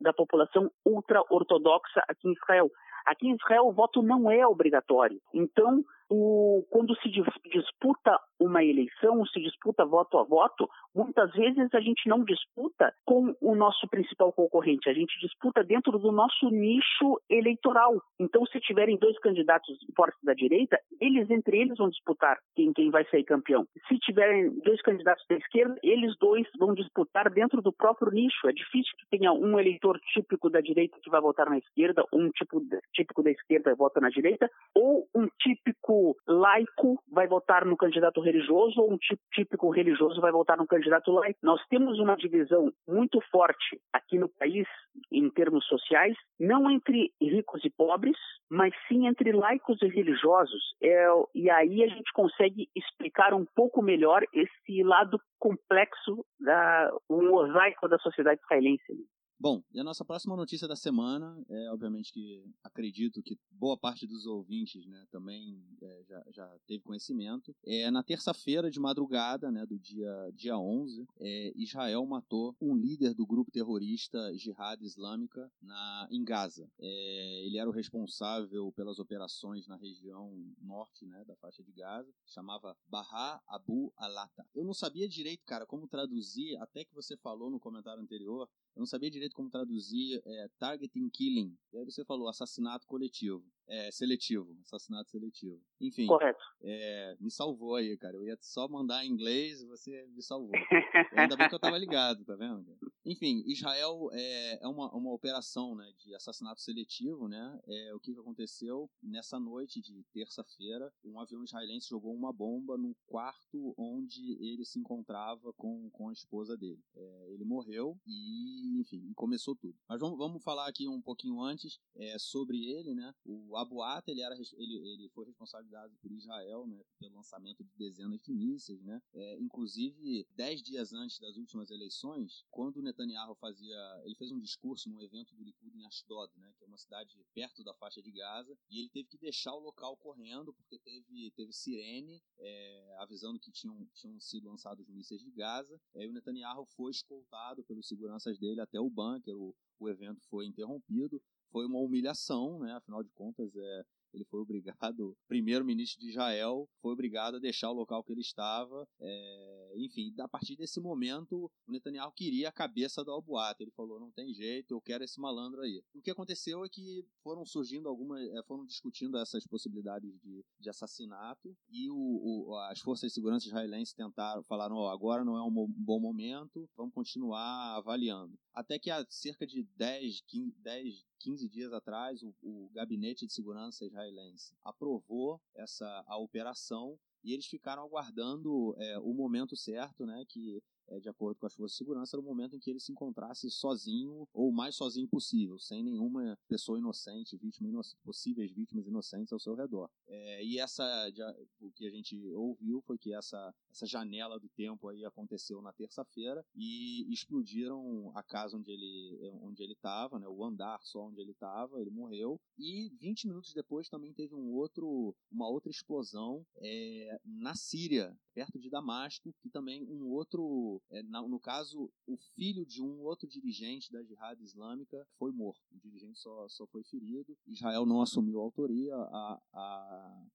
da população ultra-ortodoxa aqui em Israel. Aqui em Israel o voto não é obrigatório. Então, o, quando se disputa uma eleição, se disputa voto a voto, muitas vezes a gente não disputa com o nosso principal concorrente, a gente disputa dentro do nosso nicho eleitoral. Então, se tiverem dois candidatos fortes da direita, eles entre eles vão disputar quem, quem vai sair campeão. Se tiverem dois candidatos da esquerda, eles dois vão disputar dentro do próprio nicho. É difícil que tenha um eleitor típico da direita que vai votar na esquerda, um tipo típico da esquerda vota na direita, ou um típico laico vai votar no candidato religioso, ou um típico religioso vai votar no candidato laico. Nós temos uma divisão muito forte aqui no país, em termos sociais, não entre ricos e pobres, mas sim entre laicos e religiosos. É, e aí a gente consegue explicar um pouco melhor esse lado complexo, da, o mosaico da sociedade israelense. Bom, e a nossa próxima notícia da semana é, obviamente, que acredito que boa parte dos ouvintes né, também é, já, já teve conhecimento. É, na terça-feira de madrugada, né, do dia, dia 11, é, Israel matou um líder do grupo terrorista Jihad Islâmica na, em Gaza. É, ele era o responsável pelas operações na região norte né, da faixa de Gaza, chamava Baha Abu Alata. Eu não sabia direito, cara, como traduzir, até que você falou no comentário anterior, eu não sabia direito como traduzir é, targeting killing. E aí você falou assassinato coletivo. É, seletivo, assassinato seletivo. Enfim. Correto. É, me salvou aí, cara. Eu ia só mandar em inglês você me salvou. Ainda bem que eu tava ligado, tá vendo? Enfim, Israel é, é uma, uma operação né, de assassinato seletivo, né? É, o que, que aconteceu nessa noite de terça-feira, um avião israelense jogou uma bomba no quarto onde ele se encontrava com, com a esposa dele. É, ele morreu e, enfim, começou tudo. Mas vamos, vamos falar aqui um pouquinho antes é, sobre ele, né? O Ata, ele, era, ele, ele foi responsabilizado por Israel, né, pelo lançamento de dezenas de mísseis, né, é, inclusive dez dias antes das últimas eleições, quando Netanyahu fazia, ele fez um discurso num evento do Likud em Ashdod, né, que é uma cidade perto da faixa de Gaza, e ele teve que deixar o local correndo porque teve, teve sirene é, avisando que tinham, tinham sido lançados mísseis de Gaza, e aí o Netanyahu foi escoltado pelos seguranças dele até o bunker, o, o evento foi interrompido, foi uma humilhação, né? Afinal de contas, é, ele foi obrigado, primeiro-ministro de Israel, foi obrigado a deixar o local que ele estava. É, enfim, a partir desse momento, o Netanyahu queria a cabeça do Albuata. Ele falou: não tem jeito, eu quero esse malandro aí. O que aconteceu é que foram surgindo algumas, é, foram discutindo essas possibilidades de, de assassinato e o, o, as forças de segurança israelenses tentaram, falaram: oh, agora não é um bom momento, vamos continuar avaliando. Até que há cerca de 10, 15, 10 15 dias atrás, o, o gabinete de segurança israelense aprovou essa a operação e eles ficaram aguardando é, o momento certo, né, que é, de acordo com as forças de segurança, era o momento em que ele se encontrasse sozinho ou o mais sozinho possível, sem nenhuma pessoa inocente, vítima inocente, possíveis vítimas inocentes ao seu redor. É, e essa, o que a gente ouviu foi que essa, essa janela do tempo aí aconteceu na terça-feira e explodiram a casa onde ele onde ele estava, né, o andar só onde ele estava, ele morreu. E 20 minutos depois também teve um outro, uma outra explosão é, na Síria, perto de Damasco, que também um outro é, no caso, o filho de um outro dirigente da Jihad Islâmica foi morto. O dirigente só, só foi ferido. Israel não assumiu a autoria. A, a,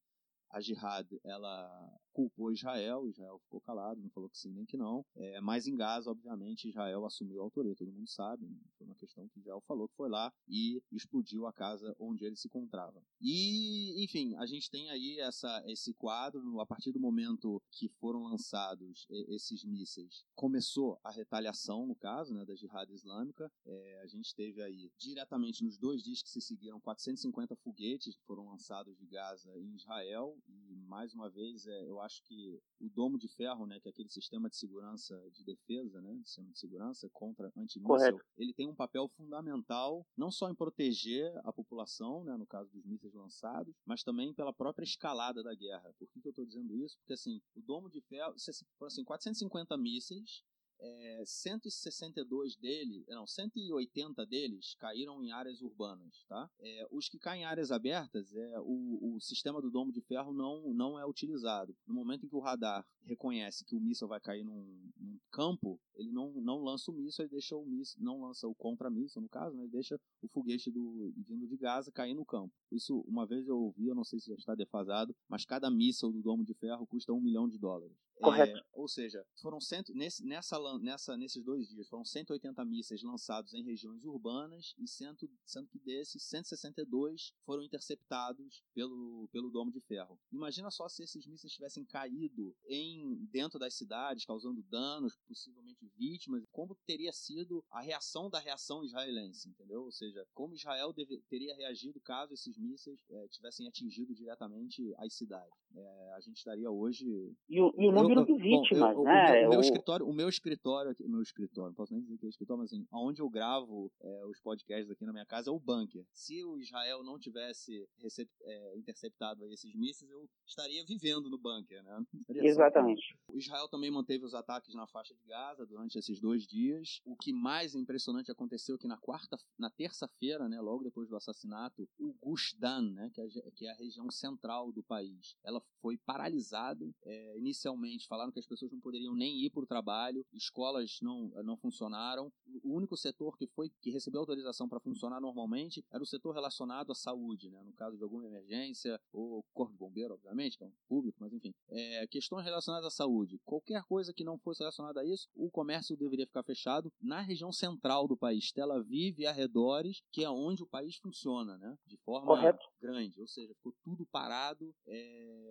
a Jihad ela culpou Israel, Israel ficou calado, não falou que sim nem que não. É, mas em Gaza, obviamente, Israel assumiu a autoria, todo mundo sabe. Né? Foi uma questão que Israel falou que foi lá e explodiu a casa onde ele se encontrava. E, enfim, a gente tem aí essa, esse quadro, a partir do momento que foram lançados esses mísseis, começou a retaliação, no caso, né, da Jihad Islâmica. É, a gente teve aí, diretamente nos dois dias que se seguiram, 450 foguetes que foram lançados de Gaza em Israel. E, mais uma vez, é, eu acho que o domo de ferro, né, que é aquele sistema de segurança de defesa, né, sistema de segurança contra antimíssil, ele tem um papel fundamental não só em proteger a população, né, no caso dos mísseis lançados, mas também pela própria escalada da guerra. Por que, que eu estou dizendo isso? Porque assim, o domo de ferro, assim, 450 mísseis é, 162 dele, não, 180 deles caíram em áreas urbanas, tá? É, os que caem em áreas abertas, é, o, o sistema do domo de ferro não, não é utilizado. No momento em que o radar reconhece que o míssil vai cair num, num campo, ele não, não lança o míssil, ele deixa o míssil, não lança o contra-míssil, no caso, né? ele deixa o foguete do, vindo de Gaza cair no campo. Isso, uma vez eu ouvi, eu não sei se já está defasado, mas cada míssil do Domo de Ferro custa um milhão de dólares. Correto. É, ou seja, foram cento, nesse, nessa, nessa, nesses dois dias, foram 180 mísseis lançados em regiões urbanas e cento, sendo que desses, 162 foram interceptados pelo, pelo Domo de Ferro. Imagina só se esses mísseis tivessem caído em dentro das cidades, causando danos, possivelmente vítimas, como teria sido a reação da reação israelense, entendeu? Ou seja, como Israel deve, teria reagido caso esses mísseis é, tivessem atingido diretamente as cidades. É, a gente estaria hoje. E o, e o número eu, de vítimas, bom, eu, né? O, o, meu, escritório, o meu escritório, meu escritório, não posso nem dizer que é escritório, mas assim, onde eu gravo é, os podcasts aqui na minha casa é o bunker. Se o Israel não tivesse recep, é, interceptado esses mísseis, eu estaria vivendo no bunker, né? Exatamente. O Israel também manteve os ataques na faixa de Gaza durante esses dois dias. O que mais impressionante aconteceu é que na quarta, na terça-feira, né, logo depois do assassinato, o Gush Dan, né, que é, que é a região central do país, ela foi paralisada. É, inicialmente falaram que as pessoas não poderiam nem ir para o trabalho, escolas não, não funcionaram. O único setor que foi que recebeu autorização para funcionar normalmente era o setor relacionado à saúde, né, no caso de alguma emergência, ou corpo de bombeiro, obviamente, que é um público, mas enfim, é, questões relacionadas à saúde. Qualquer coisa que não fosse relacionada a isso, o comércio deveria ficar fechado na região central do país, Tel Aviv e arredores, que é onde o país funciona, né, de forma Correto. grande, ou seja, ficou tudo parado.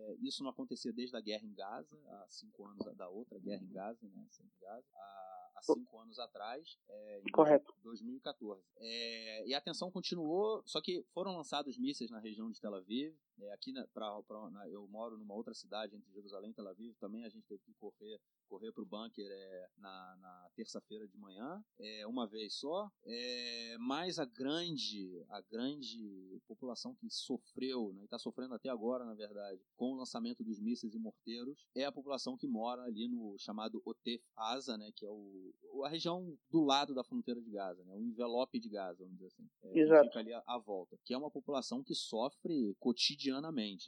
É, isso não acontecia desde a guerra em Gaza, há cinco anos da outra guerra em Gaza, né, em Gaza, há, há cinco anos atrás, é, em Correto. 2014. É, e a tensão continuou, só que foram lançados mísseis na região de Tel Aviv. É, aqui na, pra, pra, na, eu moro numa outra cidade entre Jerusalém e Tel Aviv, também a gente teve que correr correr para o bunker é, na, na terça-feira de manhã, é, uma vez só. É, mas a grande, a grande população que sofreu, né, e está sofrendo até agora, na verdade, com o lançamento dos mísseis e morteiros, é a população que mora ali no chamado Otef Asa, né, que é o, a região do lado da fronteira de Gaza, né, o envelope de Gaza, vamos dizer assim. É, Exato. fica ali à, volta. Que é uma população que sofre cotidianamente.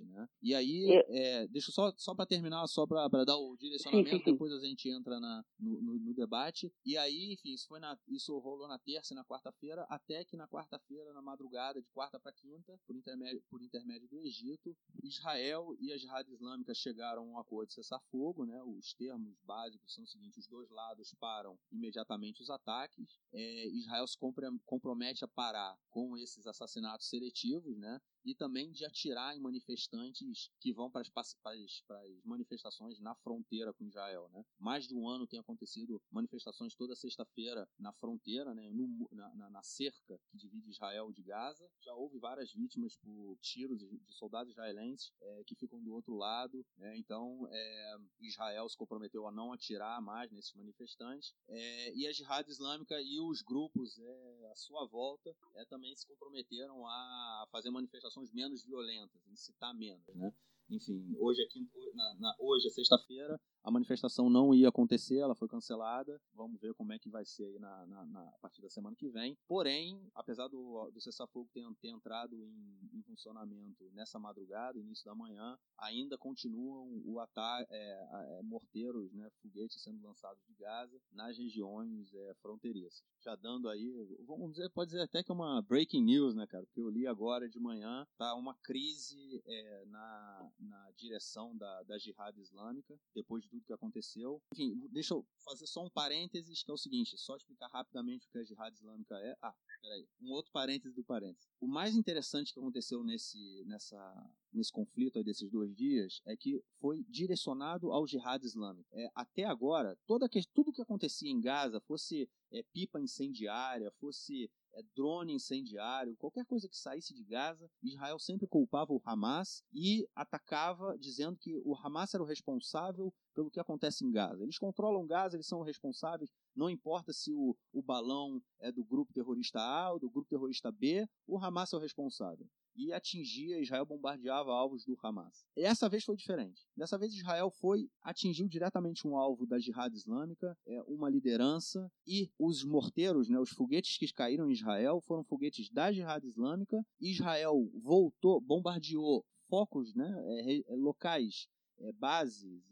Né? E aí, é, deixa só, só para terminar, só para dar o direcionamento, sim, sim, sim. depois a gente entra na, no, no, no, debate. E aí, enfim, isso, foi na, isso rolou na terça e na quarta-feira, até que na quarta-feira, na madrugada, de quarta para quinta, por intermédio, por intermédio do Egito, Israel e a Jihad Islâmica chegaram a um acordo de cessar-fogo. Né? Os termos básicos são os seguintes: os dois lados param imediatamente os ataques, é, Israel se compromete a parar com esses assassinatos seletivos, né? E também de atirar em manifestantes que vão para as, para as, para as manifestações na fronteira com Israel. Né? Mais de um ano tem acontecido manifestações toda sexta-feira na fronteira, né? No, na, na, na, cerca que divide Israel de Gaza. Já houve várias vítimas por tiros de soldados israelenses é, que ficam do outro lado. Né? Então, é, Israel se comprometeu a não atirar mais nesses manifestantes. É, e a Jihad Islâmica e os grupos é, à sua volta é, também se comprometeram a fazer manifestações manifestações menos violentas, incitar menos, né? Enfim, hoje aqui, na, na, hoje é sexta-feira, a manifestação não ia acontecer, ela foi cancelada. Vamos ver como é que vai ser aí na, na, na a partir da semana que vem. Porém, apesar do, do cessar-fogo ter, ter entrado em, em, funcionamento nessa madrugada, início da manhã, ainda continuam o ataque, é, é, morteiros, né, foguetes sendo lançados de Gaza nas regiões é, fronteiriças. Já dando aí, vamos dizer, pode dizer até que é uma breaking news, né, cara? Porque eu li agora de manhã, tá uma crise é, na, na direção da, da jihad islâmica, depois de tudo que aconteceu. Enfim, deixa eu fazer só um parênteses, que é o seguinte, só explicar rapidamente o que a jihad islâmica é. Ah, peraí, um outro parêntese do parêntese. O mais interessante que aconteceu nesse, nessa, nesse conflito aí desses dois dias é que foi direcionado ao jihad islâmico. É, até agora, toda que, tudo que acontecia em Gaza, fosse é, pipa incendiária, fosse é, drone incendiário, qualquer coisa que saísse de Gaza, Israel sempre culpava o Hamas e atacava dizendo que o Hamas era o responsável pelo que acontece em Gaza. Eles controlam Gaza, eles são responsáveis, não importa se o, o balão é do grupo terrorista A ou do grupo terrorista B, o Hamas é o responsável e atingia, Israel bombardeava alvos do Hamas. E essa vez foi diferente. Dessa vez Israel foi, atingiu diretamente um alvo da Jihad Islâmica, é, uma liderança, e os morteiros, né, os foguetes que caíram em Israel, foram foguetes da Jihad Islâmica. Israel voltou, bombardeou focos, né, é, locais é, bases,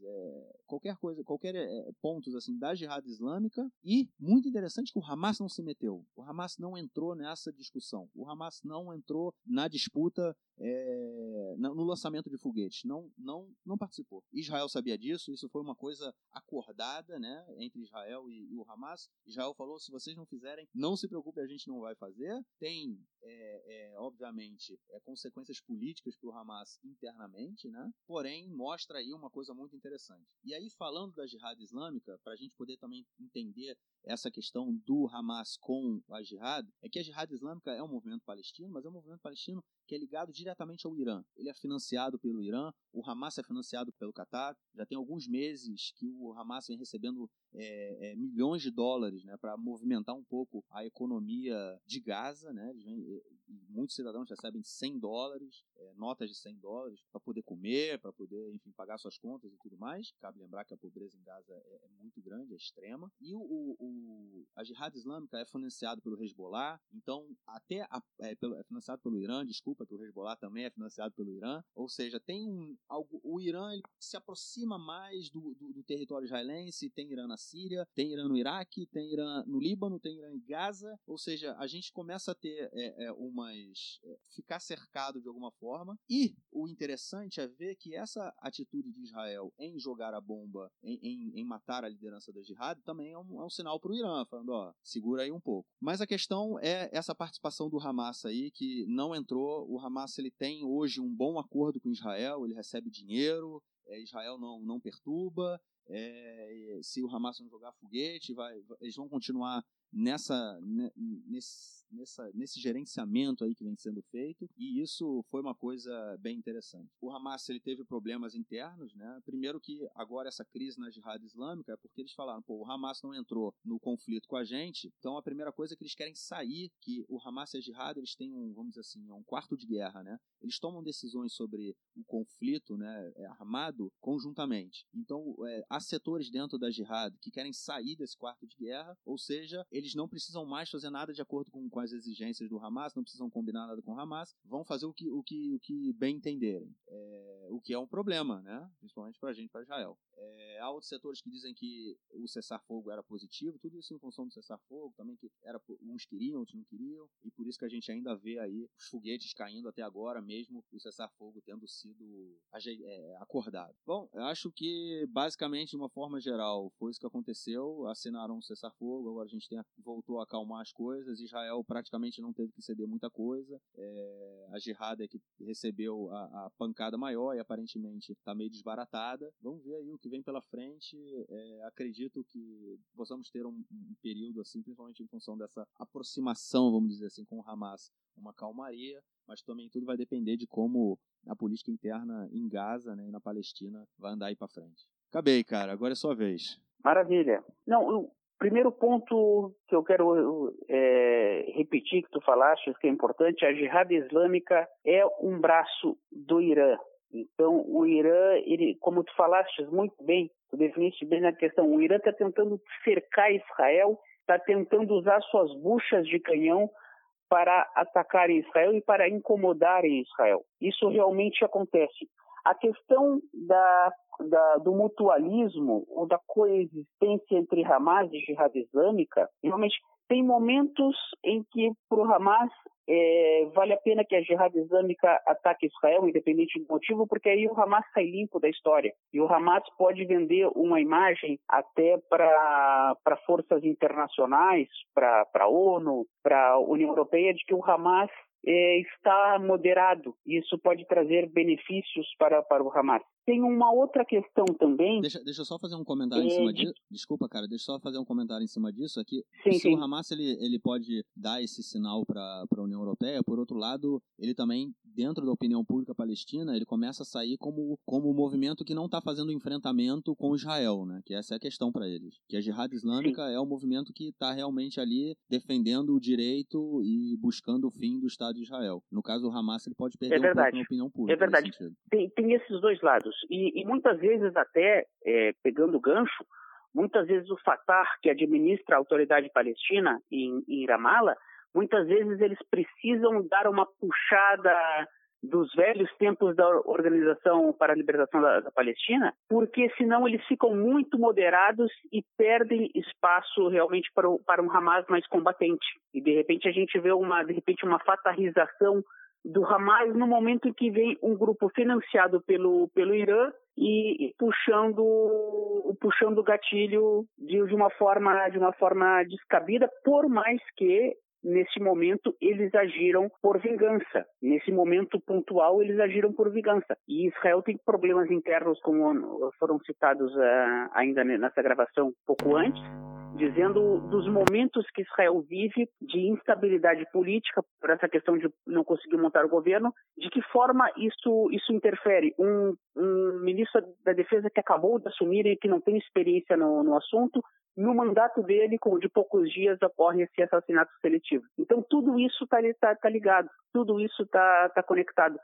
qualquer coisa, qualquer é, pontos assim da jihad islâmica e muito interessante que o Hamas não se meteu, o Hamas não entrou nessa discussão, o Hamas não entrou na disputa é, no lançamento de foguetes, não, não, não participou. Israel sabia disso, isso foi uma coisa acordada, né, entre Israel e, e o Hamas. Israel falou: se vocês não fizerem, não se preocupe, a gente não vai fazer. Tem, é, é, obviamente, consequências políticas para o Hamas internamente, né? Porém, mostra aí uma coisa muito interessante. E aí, falando da jihad islâmica, para a gente poder também entender essa questão do Hamas com a jihad, é que a jihad islâmica é um movimento palestino, mas é um movimento palestino que é ligado diretamente ao Irã. Ele é financiado pelo Irã, o Hamas é financiado pelo Qatar. Já tem alguns meses que o Hamas vem recebendo é, é, milhões de dólares né, para movimentar um pouco a economia de Gaza. Né? Vêm, muitos cidadãos recebem 100 dólares, é, notas de 100 dólares, para poder comer, para poder enfim, pagar suas contas e tudo mais. Cabe lembrar que a pobreza em Gaza é, é muito grande, é extrema. E o, o, a Jihad Islâmica é financiado pelo Hezbollah, então até a, é, pelo, é financiado pelo Irã, desculpa, que o Hezbollah também é financiado pelo Irã. Ou seja, tem um, algo, o Irã ele se aproxima mais do, do, do território israelense, tem Irã na Síria, tem Irã no Iraque, tem Irã no Líbano, tem Irã em Gaza. Ou seja, a gente começa a ter é, é, umas. É, ficar cercado de alguma forma. E o interessante é ver que essa atitude de Israel em jogar a bomba, em, em, em matar a liderança da jihad, também é um, é um sinal para o Irã, falando: ó, segura aí um pouco. Mas a questão é essa participação do Hamas aí, que não entrou. O Hamas ele tem hoje um bom acordo com Israel, ele recebe dinheiro, é, Israel não, não perturba, é, se o Hamas não jogar foguete, vai, eles vão continuar nessa, nesse, nessa, nesse gerenciamento aí que vem sendo feito e isso foi uma coisa bem interessante. O Hamas ele teve problemas internos, né? Primeiro que agora essa crise na jihad islâmica é porque eles falaram, pô, o Hamas não entrou no conflito com a gente, então a primeira coisa é que eles querem sair, que o Hamas e a jihad eles têm um, vamos dizer assim, um quarto de guerra, né? Eles tomam decisões sobre o conflito, né, é, armado conjuntamente. Então, é, há setores dentro da jihad que querem sair desse quarto de guerra, ou seja, eles não precisam mais fazer nada de acordo com, com as exigências do Hamas, não precisam combinar nada com o Hamas, vão fazer o que, o que, o que bem entenderem. É, o que é um problema, né? principalmente para a gente, para Israel. É, há outros setores que dizem que o cessar-fogo era positivo, tudo isso em função do cessar-fogo, também que era, uns queriam, outros não queriam, e por isso que a gente ainda vê aí os foguetes caindo até agora, mesmo o cessar-fogo tendo sido é, acordado. Bom, eu acho que basicamente, de uma forma geral, foi isso que aconteceu, assinaram o cessar-fogo, agora a gente tem, voltou a acalmar as coisas, Israel praticamente não teve que ceder muita coisa, é, a Jihad é que recebeu a, a pancada maior e aparentemente está meio desbaratada. Vamos ver aí o que vem pela frente, é, acredito que possamos ter um, um, período assim, principalmente em função dessa aproximação, vamos dizer assim, com o Hamas, uma calmaria, mas também tudo vai depender de como a política interna em Gaza né, na Palestina vai andar aí para frente. Acabei, cara. Agora é sua vez. Maravilha. Não, o primeiro ponto que eu quero é, repetir que tu falaste, que é importante, a jihad islâmica é um braço do Irã. Então, o Irã, ele, como tu falaste muito bem, tu definiste bem na questão, o Irã está tentando cercar Israel, está tentando usar suas buchas de canhão para atacar Israel e para incomodar Israel. Isso realmente acontece. A questão da, da, do mutualismo ou da coexistência entre Hamas e Jihad Islâmica, realmente tem momentos em que para o Hamas é, vale a pena que a Jihad Islâmica ataque Israel, independente do motivo, porque aí o Hamas sai limpo da história. E o Hamas pode vender uma imagem até para forças internacionais, para a ONU, para a União Europeia, de que o Hamas é, está moderado. Isso pode trazer benefícios para, para o Hamas. Tem uma outra questão também. Deixa, deixa eu só fazer um comentário é, em cima de... disso. Desculpa, cara, deixa eu só fazer um comentário em cima disso. Aqui, sim, se sim. o Hamas ele, ele pode dar esse sinal para a União Europeia, por outro lado, ele também, dentro da opinião pública palestina, ele começa a sair como, como um movimento que não está fazendo enfrentamento com Israel, né? Que essa é a questão para eles. Que a Jihad Islâmica sim. é um movimento que está realmente ali defendendo o direito e buscando o fim do Estado de Israel. No caso, o Hamas ele pode perder é um pouco na opinião pública. É verdade. Tem, tem esses dois lados. E, e muitas vezes, até é, pegando o gancho, muitas vezes o Fatah, que administra a autoridade palestina em, em Ramallah, muitas vezes eles precisam dar uma puxada dos velhos tempos da Organização para a Libertação da, da, Palestina, porque senão eles ficam muito moderados e perdem espaço realmente para, o, para um Hamas mais combatente. E de repente a gente vê uma, de repente, uma fatalização do Hamas no momento em que vem um grupo financiado pelo, pelo Irã e, e puxando puxando o gatilho de, de uma forma de uma forma descabida, por mais que nesse momento eles agiram por vingança. Nesse momento pontual eles agiram por vingança. E Israel tem problemas internos, como foram citados uh, ainda nessa gravação pouco antes dizendo dos momentos que Israel vive de instabilidade política, por essa questão de não conseguir montar o governo, de que forma isso, isso interfere. Um, um ministro da Defesa que acabou de assumir e que não tem experiência no, no assunto, no mandato dele, de poucos dias, ocorre esse assassinato seletivo. Então, tudo isso está tá, tá ligado, tudo isso está tá conectado.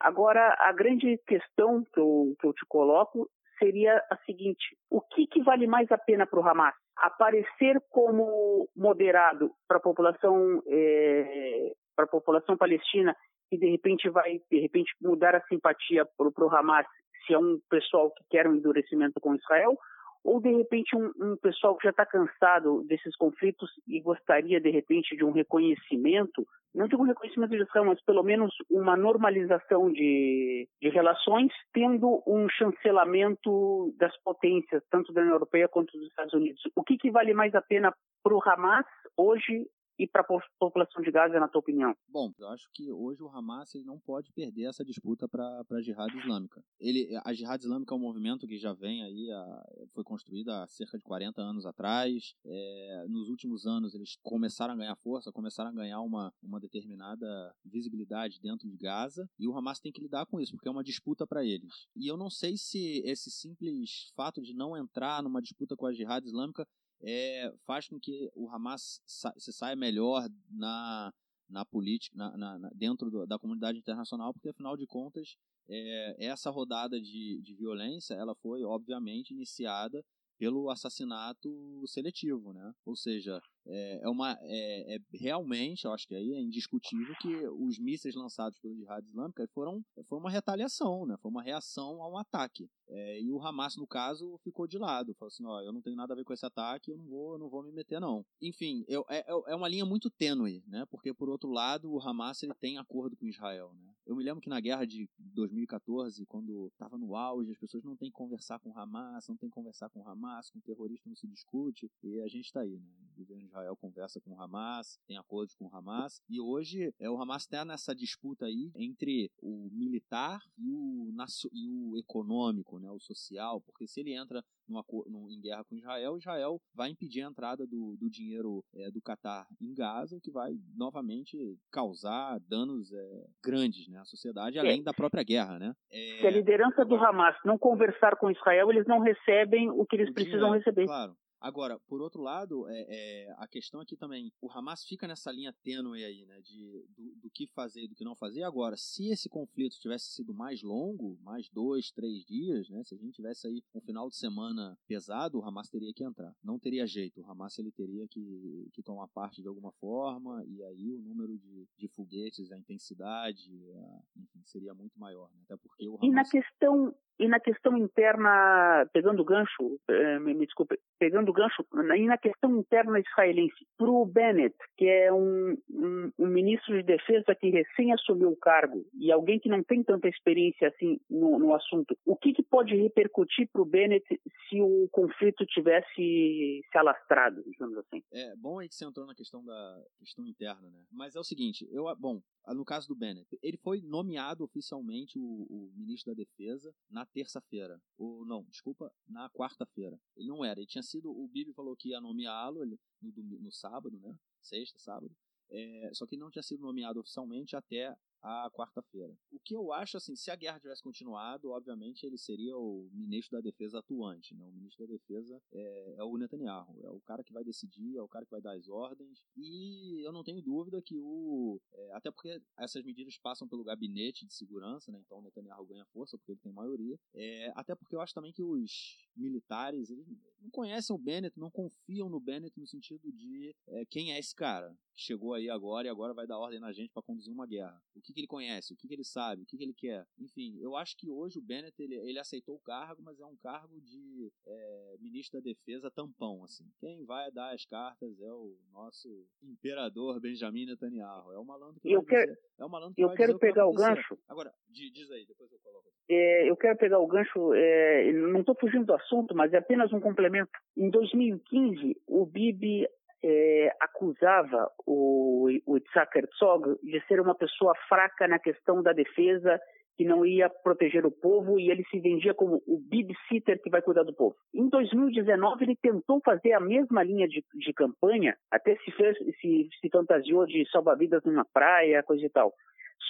Agora, a grande questão que eu, que eu te coloco seria a seguinte: o que, que vale mais a pena para o Hamas? Aparecer como moderado para a população é, para a população palestina e de repente vai de repente mudar a simpatia para o Hamas se é um pessoal que quer um endurecimento com Israel ou de repente um, um pessoal que já está cansado desses conflitos e gostaria de repente de um reconhecimento, não de um reconhecimento de Israel, mas pelo menos uma normalização de, de relações, tendo um chancelamento das potências, tanto da União Europeia quanto dos Estados Unidos. O que, que vale mais a pena para o Hamas hoje e para a população de Gaza, na tua opinião? Bom, eu acho que hoje o Hamas ele não pode perder essa disputa para a jihad islâmica. Ele, a jihad islâmica é um movimento que já vem aí, a, foi construído há cerca de 40 anos atrás. É, nos últimos anos eles começaram a ganhar força, começaram a ganhar uma, uma determinada visibilidade dentro de Gaza e o Hamas tem que lidar com isso, porque é uma disputa para eles. E eu não sei se esse simples fato de não entrar numa disputa com a jihad islâmica é, faz com que o Hamas sa se saia melhor na, na política, na, na, na dentro do, da comunidade internacional, porque afinal de contas, é, essa rodada de, de violência ela foi obviamente iniciada pelo assassinato seletivo, né? Ou seja, é, é uma é, é, realmente, eu acho que aí é indiscutível que os mísseis lançados pelo Jihad Islâmica foram foi uma retaliação, né? Foi uma reação a um ataque. É, e o Hamas no caso ficou de lado, falou assim, ó, eu não tenho nada a ver com esse ataque, eu não vou, eu não vou me meter não. Enfim, eu, é, é, é uma linha muito tênue, né? Porque por outro lado o Hamas ele tem acordo com Israel, né? Eu me lembro que na guerra de 2014, quando estava no auge, as pessoas não têm que conversar com o Hamas, não tem que conversar com o Hamas, com o terrorista não se discute, e a gente está aí, né? O governo Israel conversa com o Hamas, tem acordos com o Hamas, e hoje é, o Hamas está nessa disputa aí entre o militar e o, e o econômico, né? O social, porque se ele entra numa, num, em guerra com Israel, Israel vai impedir a entrada do, do dinheiro é, do Catar em Gaza, o que vai novamente causar danos é, grandes, né? a sociedade, além é. da própria guerra, né? É... Se a liderança do Hamas não conversar com Israel, eles não recebem o que eles o precisam dinheiro, receber. Claro. Agora, por outro lado, é, é, a questão aqui também, o Hamas fica nessa linha tênue aí, né, de, do, do, que fazer e do que não fazer. Agora, se esse conflito tivesse sido mais longo, mais dois, três dias, né, se a gente tivesse aí um final de semana pesado, o Hamas teria que entrar. Não teria jeito, o Hamas ele teria que, que tomar parte de alguma forma, e aí o número de, de foguetes, a intensidade, a, enfim, seria muito maior, né, até porque o Hamas... E na questão e na questão interna, pegando o gancho, eh, me, me desculpe, pegando o gancho, e na questão interna israelense, para o Bennett, que é um, um, um, ministro de defesa que recém assumiu o cargo e alguém que não tem tanta experiência assim no, no assunto, o que, que pode repercutir para o Bennett se o conflito tivesse se alastrado, digamos assim? É bom aí que você entrou na questão da questão interna, né? Mas é o seguinte, eu, bom, no caso do Bennett, ele foi nomeado oficialmente o, o ministro da defesa na terça-feira. Ou não, desculpa, na quarta-feira. Ele não era. Ele tinha sido. O Bibi falou que ia nomeá-lo no, no sábado, né? Sexta, sábado. É, só que não tinha sido nomeado oficialmente até a quarta-feira. O que eu acho, assim, se a guerra tivesse continuado, obviamente ele seria o ministro da defesa atuante, né? O ministro da defesa é, é, o Netanyahu, é o cara que vai decidir, é o cara que vai dar as ordens, e eu não tenho dúvida que o... É, até porque essas medidas passam pelo gabinete de segurança, né? Então o Netanyahu ganha força, porque ele tem maioria, é, até porque eu acho também que os militares, eles não conhecem o Bennett, não confiam no Bennett no sentido de é, quem é esse cara, chegou aí agora e agora vai dar ordem na gente para conduzir uma guerra. O que, que ele conhece, o que, que ele sabe, o que, que ele quer. Enfim, eu acho que hoje o Bennett ele, ele aceitou o cargo, mas é um cargo de é, ministro da Defesa tampão. assim. Quem vai dar as cartas é o nosso imperador Benjamin Netanyahu. É o malandro que eu vai quero, dizer, é o malandro que eu quero o que pegar o acontecer. gancho. Agora, di- diz aí, depois eu coloco. É, eu quero pegar o gancho, é, não estou fugindo do assunto, mas é apenas um complemento. Em 2015, o Bibi é, acusava o, o Itzhak Herzog de ser uma pessoa fraca na questão da defesa, que não ia proteger o povo, e ele se vendia como o babysitter que vai cuidar do povo. Em 2019, ele tentou fazer a mesma linha de, de campanha, até se, fez, se, se fantasiou de salva-vidas numa praia, coisa e tal.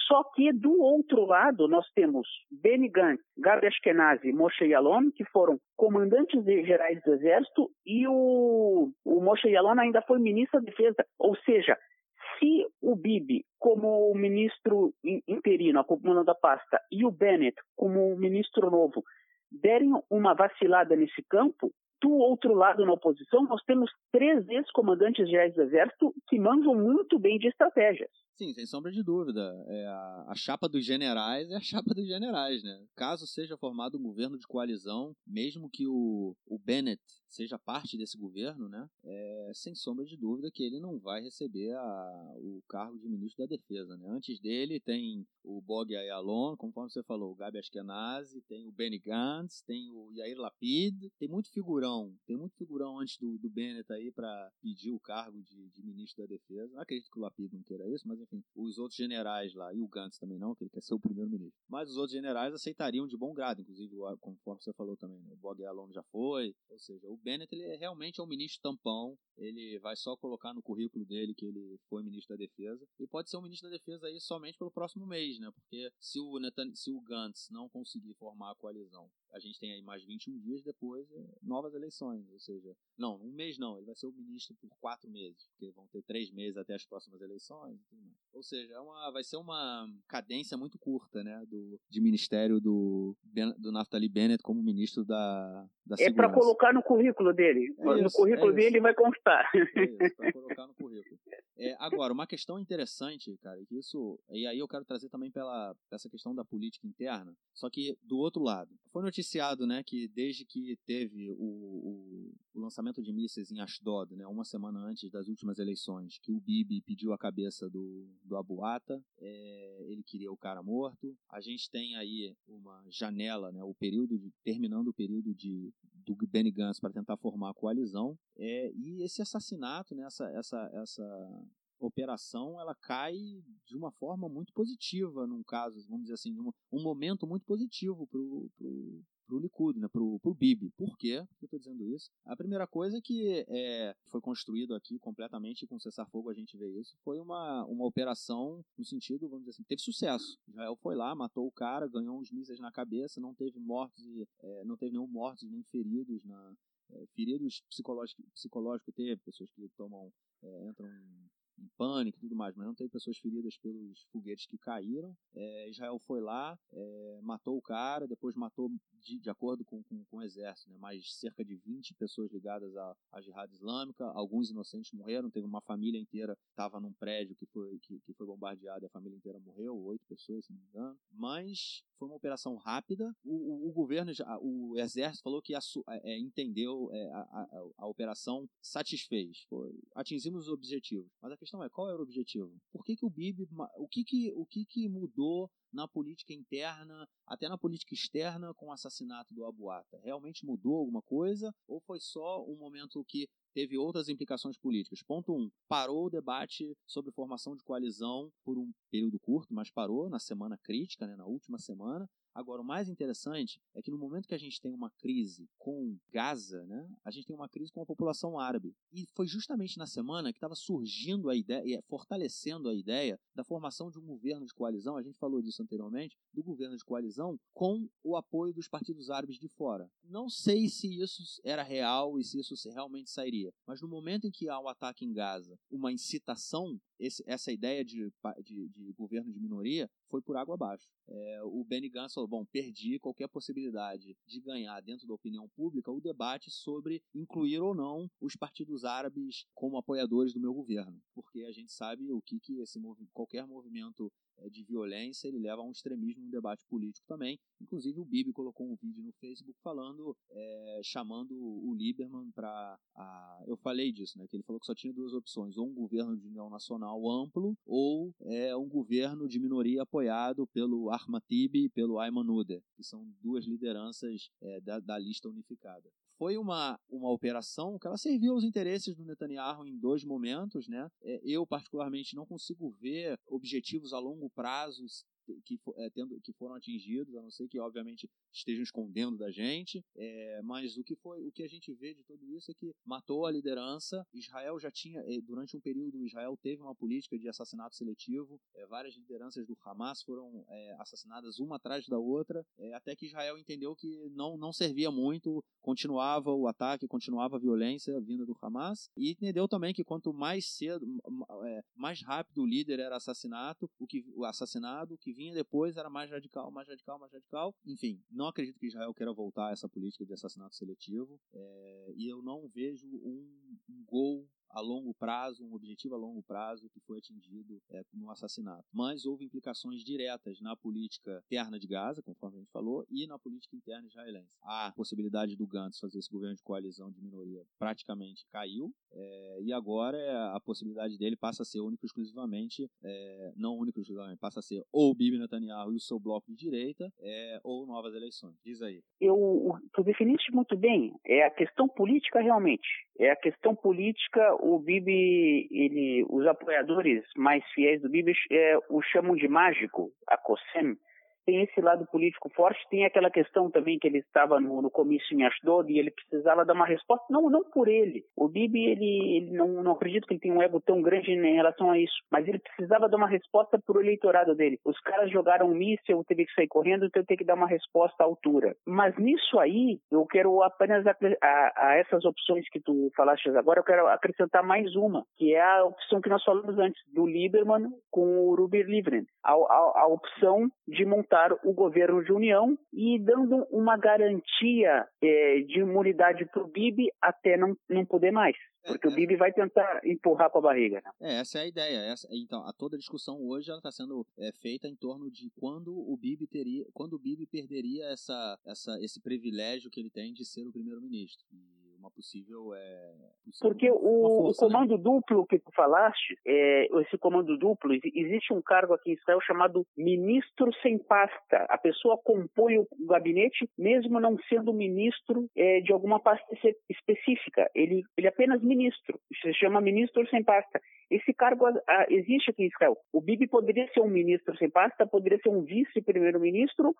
Só que do outro lado nós temos Benny Gantz, Gabi Ashkenazi e Moshe Yalon, que foram comandantes de- gerais do exército, e o, o Moshe Yalon ainda foi ministro da defesa. Ou seja, se o Bibi, como ministro in- interino, acumulando a pasta, e o Bennett, como ministro novo, derem uma vacilada nesse campo, do outro lado, na oposição, nós temos três ex-comandantes gerais do exército que manjam muito bem de estratégias. Sim, sem sombra de dúvida. É a, a chapa dos generais é a chapa dos generais, né? Caso seja formado um governo de coalizão, mesmo que o, o Bennett seja parte desse governo, né? É, sem sombra de dúvida que ele não vai receber a, o cargo de ministro da Defesa, né? Antes dele tem o Bog Ayalon, conforme você falou, o Gabi Ashkenazi, tem o Benny Gantz, tem o Yair Lapid, tem muito figurão, tem muito figurão antes do, do Bennett aí para pedir o cargo de, de ministro da Defesa. Não acredito que o Lapid não queira isso, mas enfim, os outros generais lá, e o Gantz também não, que ele quer ser o primeiro-ministro. Mas os outros generais aceitariam de bom grado, inclusive, conforme você falou também, né? o Bog Ayalon já foi, ou seja, o Bennett ele é realmente é um ministro tampão, ele vai só colocar no currículo dele que ele foi ministro da Defesa, e pode ser um ministro da Defesa aí somente pelo próximo mês, né? Porque se o, Netan se o Gantz não conseguir formar a coalizão, a gente tem aí mais 21 dias depois, é, novas eleições, ou seja, não, um mês não, ele vai ser o ministro por quatro meses, porque vão ter três meses até as próximas eleições, e tudo. Ou seja, é uma, vai ser uma cadência muito curta, né, do, de ministério do, do Naftali Bennett como ministro da, da É para segurança. colocar no currículo dele. É no isso, currículo é dele vai constar. É isso, pra colocar no currículo. É, agora, uma questão interessante, cara, que isso. E aí eu quero trazer também pela essa questão da política interna, só que do outro lado. Foi noticiado, né, que desde que teve o, o, o lançamento de mísseis em Ashdod, né, uma semana antes das últimas eleições, que o Bibi pediu a cabeça do, do Abuata, é, ele queria o cara morto. A gente tem aí uma janela, né, o período de terminando o período de do Benny Gantz para tentar formar a coalizão. É, e esse assassinato, né, essa, essa, essa operação, ela cai de uma forma muito positiva, num caso, vamos dizer assim, um, um momento muito positivo pro, pro, pro Likud, né, pro, pro Bibi. Por quê? Que eu tô dizendo isso? A primeira coisa que é, foi construído aqui completamente com cessar-fogo, a gente vê isso, foi uma, uma operação no sentido, vamos dizer assim, teve sucesso. Israel foi lá, matou o cara, ganhou uns mísseis na cabeça, não teve mortos, e, é, não teve nenhum mortos nem feridos na, é, feridos psicológicos psicológico teve, pessoas que tomam, é, entram em, pânico e tudo mais, mas não teve pessoas feridas pelos foguetes que caíram. É, Israel foi lá, é, matou o cara, depois matou, de, de acordo com, com, com o exército, né, mais cerca de 20 pessoas ligadas à, à jihad islâmica, alguns inocentes morreram, teve uma família inteira, estava num prédio que foi, que, que foi bombardeado e a família inteira morreu, oito pessoas, se não me engano. Mas foi uma operação rápida, o, o, o governo, já, o exército falou que assu- é, entendeu é, a, a, a operação satisfez, atingimos os objetivos. Mas a questão é, qual era o objetivo? Por que, que o Bibi, ma- o que que, o que que mudou na política interna, até na política externa com o assassinato do Abuata? Realmente mudou alguma coisa ou foi só um momento que teve outras implicações políticas? Ponto 1. Um, parou o debate sobre formação de coalizão por um período curto, mas parou na semana crítica, né, na última semana. Agora, o mais interessante é que no momento que a gente tem uma crise com Gaza, né, a gente tem uma crise com a população árabe. E foi justamente na semana que estava surgindo a ideia, e fortalecendo a ideia da formação de um governo de coalizão, a gente falou disso anteriormente, do governo de coalizão com o apoio dos partidos árabes de fora. Não sei se isso era real e se isso realmente sairia, mas no momento em que há um ataque em Gaza, uma incitação esse, essa ideia de, de, de, governo de minoria foi por água abaixo. É, o Benny Gantz falou: bom, perdi qualquer possibilidade de ganhar dentro da opinião pública o debate sobre incluir ou não os partidos árabes como apoiadores do meu governo, porque a gente sabe o que, que esse qualquer movimento de violência, ele leva a um extremismo no debate político também. Inclusive o Bibi colocou um vídeo no Facebook falando, é, chamando o Lieberman para. Eu falei disso, né? Que ele falou que só tinha duas opções: ou um governo de união nacional amplo, ou é, um governo de minoria apoiado pelo Ahmatib e pelo Ayman Uder, que são duas lideranças é, da, da lista unificada foi uma, uma operação que ela serviu aos interesses do Netanyahu em dois momentos, né? É, eu, particularmente, não consigo ver objetivos a longo prazo que, é, tendo, que foram atingidos, a não ser que, obviamente, estejam escondendo da gente. É, mas o que foi, o que a gente vê de tudo isso é que matou a liderança. Israel já tinha, é, durante um período, Israel teve uma política de assassinato seletivo. É, várias lideranças do Hamas foram é, assassinadas uma atrás da outra, é, até que Israel entendeu que não, não servia muito, continuava o ataque, continuava a violência vinda do Hamas, e entendeu também que quanto mais cedo, mais rápido o líder era assassinato, o que o assassinado, que vinha depois era mais radical, mais radical, mais radical. Enfim, não acredito que Israel queira voltar a essa política de assassinato seletivo. É, e eu não vejo um, um gol a longo prazo, um objetivo a longo prazo que foi atingido é, no assassinato. Mas houve implicações diretas na política interna de Gaza, conforme a gente falou, e na política interna israelense. A possibilidade do Gantz fazer esse governo de coalizão de minoria praticamente caiu, é, e agora é, a possibilidade dele passa a ser única exclusivamente, é, não única exclusivamente, passa a ser ou Bibi Netanyahu e o seu bloco de direita, é, ou novas eleições. Diz aí. Eu, tu definiste muito bem, é a questão política realmente. É a questão política, o Bibi, ele, os apoiadores mais fiéis do Bibi é, o chamam de mágico, a COSEM, tem esse lado político forte, tem aquela questão também que ele estava no, no comício em Ashdod e ele precisava dar uma resposta, não, não por ele. O Bibi, ele, ele não, não acredito que ele tenha um ego tão grande em relação a isso, mas ele precisava dar uma resposta para o eleitorado dele. Os caras jogaram um míssil, teve que sair correndo, então tem que dar uma resposta à altura. Mas nisso aí, eu quero apenas a, a, a essas opções que tu falaste agora, eu quero acrescentar mais uma, que é a opção que nós falamos antes, do Lieberman com o Ruby Livren. A, a, a opção de montar o governo de união e dando uma garantia é, de imunidade para o Bibi até não, não poder mais. É, Porque é, o Bibi vai tentar empurrar com a barriga. Né? É, essa é a ideia. Essa, então, a toda a discussão hoje está sendo é, feita em torno de quando o Bibi teria, quando o Bibi perderia essa, essa, esse privilégio que ele tem de ser o primeiro-ministro uma possível. É, possível Porque o, o, né? comando duplo que tu falaste, é, esse comando duplo, existe um cargo aqui em Israel chamado ministro sem pasta. A pessoa compõe o gabinete, mesmo não sendo ministro é, de alguma pasta específica. Ele, ele é apenas ministro. Se chama ministro sem pasta. Esse cargo a, existe aqui em Israel. O Bibi poderia ser um ministro sem pasta, poderia ser um vice-primeiro-ministro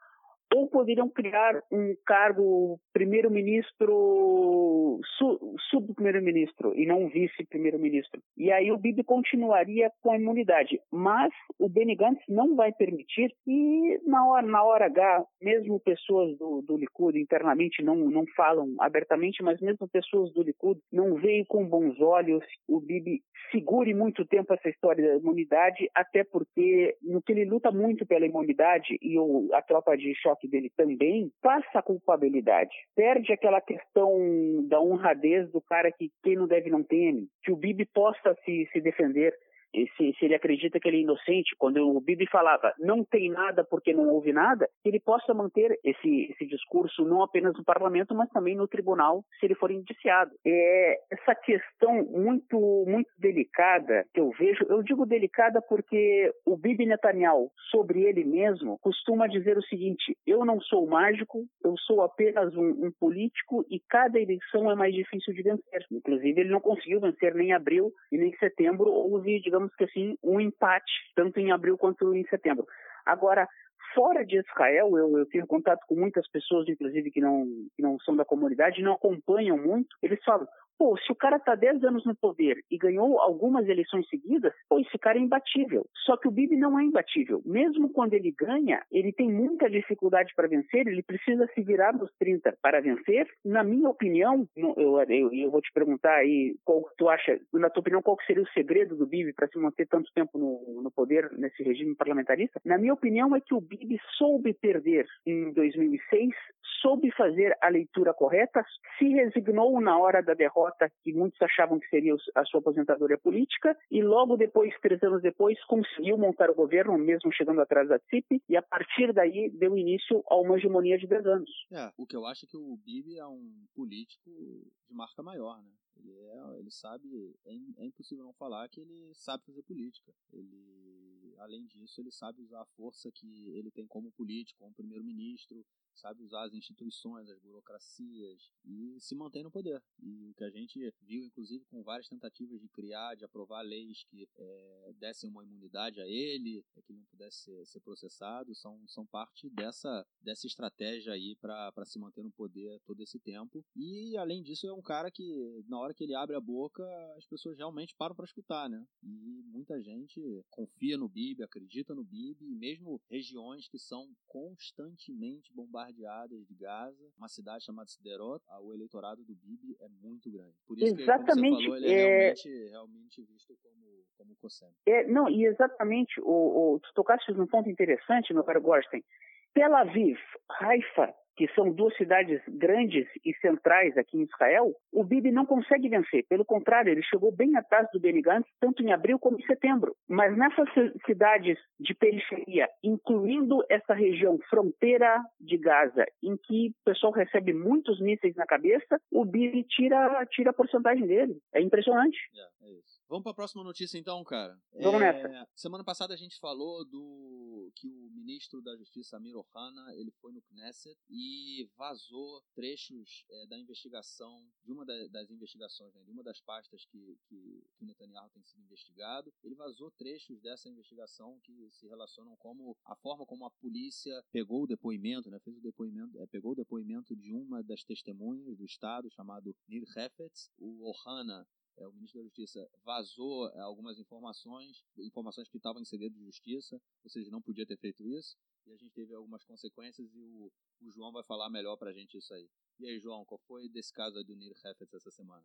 ou poderiam criar um cargo primeiro-ministro, sub-primeiro-ministro e não vice-primeiro-ministro. E aí o Bibi continuaria com a imunidade. Mas o Benny Gantz não vai permitir e na hora, na hora H, mesmo pessoas do, do Likud internamente não, não falam abertamente, mas mesmo pessoas do Likud não veem com bons olhos o Bibi segure muito tempo essa história da imunidade, até porque no que ele luta muito pela imunidade e o, a tropa de choque dele também passa a culpabilidade. Perde aquela questão da honradez do cara que quem não deve não teme, que o Bibi possa se, se defender se, se, ele acredita que ele é inocente, quando o Bibi falava não tem nada porque não houve nada, ele possa manter esse, esse discurso não apenas no parlamento, mas também no tribunal, se ele for indiciado. É essa questão muito, muito delicada que eu vejo, eu digo delicada porque o Bibi Netanyahu, sobre ele mesmo, costuma dizer o seguinte: eu não sou mágico, eu sou apenas um, um político e cada eleição é mais difícil de vencer. Inclusive, ele não conseguiu vencer nem em abril e nem em setembro, houve, digamos, digamos que assim, um empate, tanto em abril quanto em setembro. Agora, fora de Israel, eu, eu tenho contato com muitas pessoas, inclusive, que não, que não são da comunidade, não acompanham muito, eles falam, Pô, se o cara está 10 anos no poder e ganhou algumas eleições seguidas, pô, esse cara é imbatível. Só que o Bibi não é imbatível. Mesmo quando ele ganha, ele tem muita dificuldade para vencer, ele precisa se virar nos 30 para vencer. Na minha opinião, eu, eu, eu vou te perguntar aí, qual tu acha, na tua opinião, qual seria o segredo do Bibi para se manter tanto tempo no, no poder, nesse regime parlamentarista? Na minha opinião, é que o Bibi soube perder em 2006, soube fazer a leitura correta, se resignou na hora da derrota, que muitos achavam que seria a sua aposentadoria política, e logo depois, três anos depois, conseguiu montar o governo, mesmo chegando atrás da CIP, e a partir daí deu início a uma hegemonia de 10 anos. É, o que eu acho é que o Bibi é um político de marca maior, né? Ele, é, ele sabe, é, é impossível não falar que ele sabe fazer política. Ele, além disso, ele sabe usar a força que ele tem como político, como primeiro-ministro, sabe usar as instituições, as burocracias e se mantém no poder. E o que a gente viu, inclusive, com várias tentativas de criar, de aprovar leis que é, dessem uma imunidade a ele, é, que não pudesse ser, ser, processado, são, são parte dessa, dessa estratégia aí para se manter no poder todo esse tempo. E, além disso, é um cara que, na hora que ele abre a boca, as pessoas realmente param para escutar, né? E muita gente confia no Bibi, acredita no Bibi, e mesmo regiões que são constantemente bombardeadas bombardeadas de Gaza, uma cidade chamada Siderot, o eleitorado do Bibi é muito grande. Por isso exatamente, que, como você falou, ele é, é realmente, realmente visto como, como Cosseno. É, não, e exatamente, o, o, tu tocaste num ponto interessante, meu caro Gorsten. Tel Aviv, Haifa que são duas cidades grandes e centrais aqui em Israel, o Bibi não consegue vencer. Pelo contrário, ele chegou bem atrás do Benny Gantz, tanto em abril como em setembro. Mas nessas cidades de periferia, incluindo essa região fronteira de Gaza, em que o pessoal recebe muitos mísseis na cabeça, o Bibi tira, tira a porcentagem dele. É impressionante. É, é isso. Vamos para a próxima notícia então, cara. Vamos é... nessa. Semana passada a gente falou do que o ministro da Justiça, Amir Ohana, ele foi no Knesset e vazou trechos é, da investigação, de uma da, das investigações, né, de uma das pastas que, que, que, o Netanyahu tem sido investigado. Ele vazou trechos dessa investigação que se relacionam como a forma como a polícia pegou o depoimento, né, fez o depoimento, é, pegou o depoimento de uma das testemunhas do Estado, chamado Nir Hefetz. O Ohana é, o ministro da Justiça vazou é, algumas informações, informações que estavam em segredo de justiça, ou seja, não podia ter feito isso, e a gente teve algumas consequências e o, o João vai falar melhor pra gente isso aí. E aí, João, qual foi desse caso do Nir Hefetz essa semana?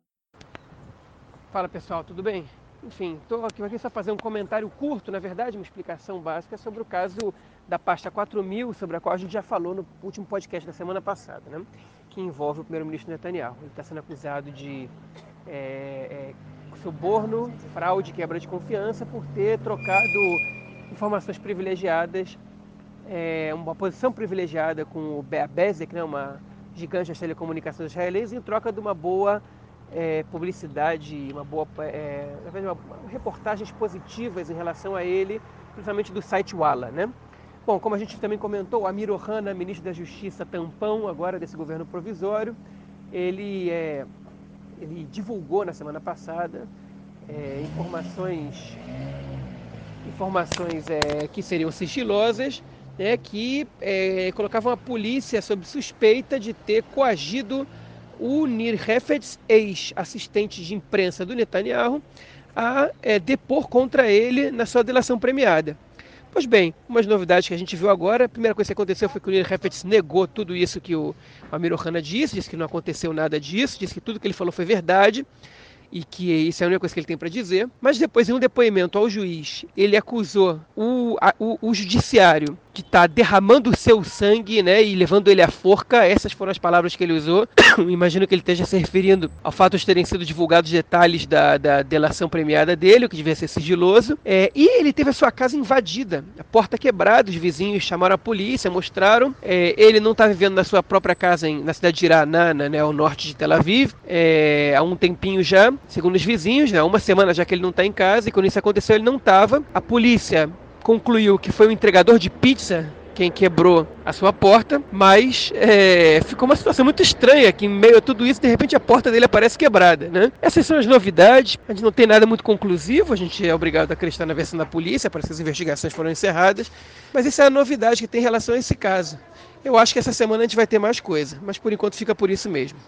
Fala pessoal, tudo bem? Enfim, estou aqui, aqui só fazer um comentário curto, na verdade, uma explicação básica sobre o caso da pasta 4000, sobre a qual a gente já falou no último podcast da semana passada, né? que envolve o primeiro-ministro Netanyahu. Ele está sendo acusado de é, é, suborno, fraude, quebra de confiança por ter trocado informações privilegiadas, é, uma posição privilegiada com o Bezek, né, uma gigante das telecomunicações israelenses, em troca de uma boa é, publicidade, uma boa é, uma, reportagens positivas em relação a ele, principalmente do site Walla, né? Bom, como a gente também comentou, Amir Ohana, ministro da Justiça tampão agora desse governo provisório, ele é, ele divulgou na semana passada é, informações, informações é, que seriam sigilosas, né, que é, colocavam a polícia sob suspeita de ter coagido o Nir Hefetz, ex-assistente de imprensa do Netanyahu, a é, depor contra ele na sua delação premiada. Pois bem, umas novidades que a gente viu agora. A primeira coisa que aconteceu foi que o Nir Hefetz negou tudo isso que o Amir Ohana disse, disse que não aconteceu nada disso, disse que tudo que ele falou foi verdade e que isso é a única coisa que ele tem para dizer. Mas depois, em um depoimento ao juiz, ele acusou o, a, o, o judiciário que está derramando o seu sangue, né, e levando ele à forca. Essas foram as palavras que ele usou. Imagino que ele esteja se referindo ao fato de terem sido divulgados detalhes da, da delação premiada dele, o que devia ser sigiloso. É, e ele teve a sua casa invadida, a porta quebrada, os vizinhos chamaram a polícia, mostraram. É, ele não está vivendo na sua própria casa em, na cidade de Iranana, né, ao norte de Tel Aviv, é, há um tempinho já, segundo os vizinhos, né, uma semana já que ele não está em casa, e quando isso aconteceu ele não estava. A polícia concluiu que foi o entregador de pizza quem quebrou a sua porta, mas é, ficou uma situação muito estranha que em meio a tudo isso, de repente a porta dele aparece quebrada, né? Essas são as novidades, a gente não tem nada muito conclusivo, a gente é obrigado a acreditar na versão da polícia, parece que as investigações foram encerradas, mas essa é a novidade que tem em relação a esse caso. Eu acho que essa semana a gente vai ter mais coisa, mas por enquanto fica por isso mesmo.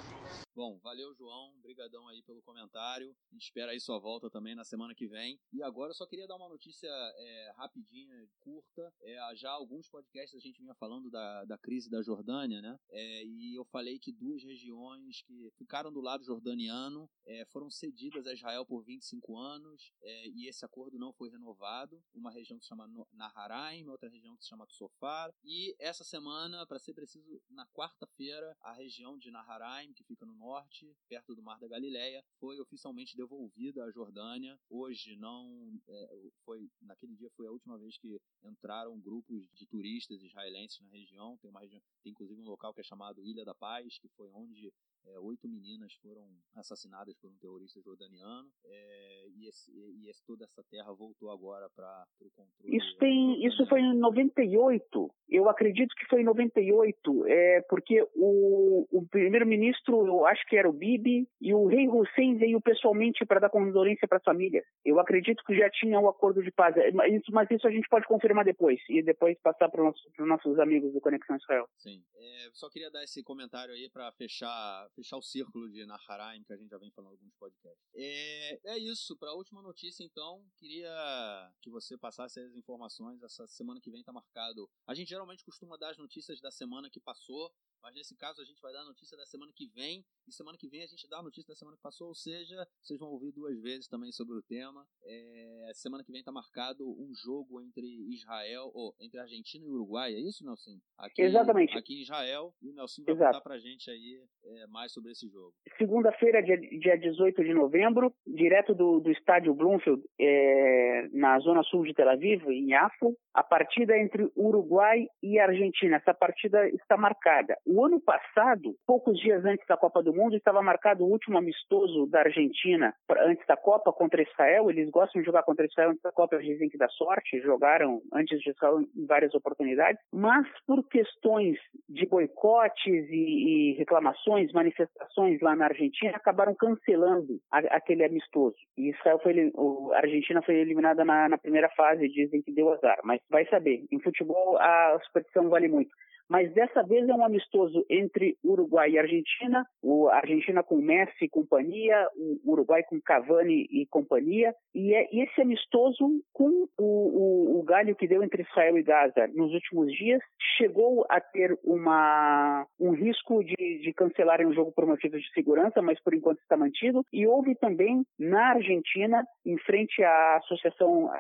Bom, valeu João, Obrigadão aí pelo comentário. Espera aí sua volta também na semana que vem. E agora eu só queria dar uma notícia é, rapidinha, curta. É, já alguns podcasts a gente vinha falando da, da crise da Jordânia, né? É, e eu falei que duas regiões que ficaram do lado jordaniano é, foram cedidas a Israel por 25 anos é, e esse acordo não foi renovado. Uma região que se chama Naharaim, outra região que se chama Tsofar. E essa semana, para ser preciso, na quarta-feira, a região de Naharaim, que fica no norte, perto do Mar da Galileia, foi oficialmente devolvida à Jordânia. Hoje não é, foi naquele dia foi a última vez que entraram grupos de turistas israelenses na região. Tem uma região, tem inclusive um local que é chamado Ilha da Paz, que foi onde é, oito meninas foram assassinadas por um terrorista jordaniano é, e, esse, e esse, toda essa terra voltou agora para o controle. Isso, tem, isso foi em 98. Eu acredito que foi em 98, é, porque o, o primeiro-ministro, eu acho que era o Bibi, e o rei Hussein veio pessoalmente para dar condolência para as famílias. Eu acredito que já tinha o um acordo de paz, é, mas, mas, isso a gente pode confirmar depois e depois passar para os nossos amigos do Conexão Israel. Sim, é, só queria dar esse comentário aí para fechar fechar o círculo de Naharaim, que a gente já vem falando em alguns podcasts. É, é isso, para a última notícia, então, queria que você passasse as informações. Essa semana que vem está marcado. A gente geralmente costuma dar as notícias da semana que passou, mas nesse caso a gente vai dar a notícia da semana que vem, e semana que vem a gente dá a notícia da semana que passou, ou seja, vocês vão ouvir duas vezes também sobre o tema. É, semana que vem está marcado um jogo entre Israel, ou entre Argentina e Uruguai, é isso, Nelson? Aqui, Exatamente. Aqui em Israel, e o Nelson vai Exato. contar pra gente aí é, mais sobre esse jogo. Segunda-feira, dia, dia 18 de novembro, direto do, do estádio Bloomfield, é, na zona sul de Tel Aviv, em Yafo, a partida entre Uruguai e Argentina. Essa partida está marcada. O ano passado, poucos dias antes da Copa do Mundo, estava marcado o último amistoso da Argentina antes da Copa contra Israel. Eles gostam de jogar contra Israel antes da Copa, eles dizem que dá sorte. Jogaram antes de Israel em várias oportunidades. Mas por questões de boicotes e, e reclamações, manifestações lá na Argentina, acabaram cancelando a, aquele amistoso. E Israel foi, a Argentina foi eliminada na, na primeira fase, dizem que deu azar. Mas vai saber. Em futebol, a superstição vale muito mas dessa vez é um amistoso entre Uruguai e Argentina, o Argentina com Messi e companhia, o Uruguai com Cavani e companhia, e é esse amistoso com o, o, o galho que deu entre Israel e Gaza nos últimos dias chegou a ter uma, um risco de, de cancelarem o jogo por motivos de segurança, mas por enquanto está mantido, e houve também na Argentina, em frente à Associação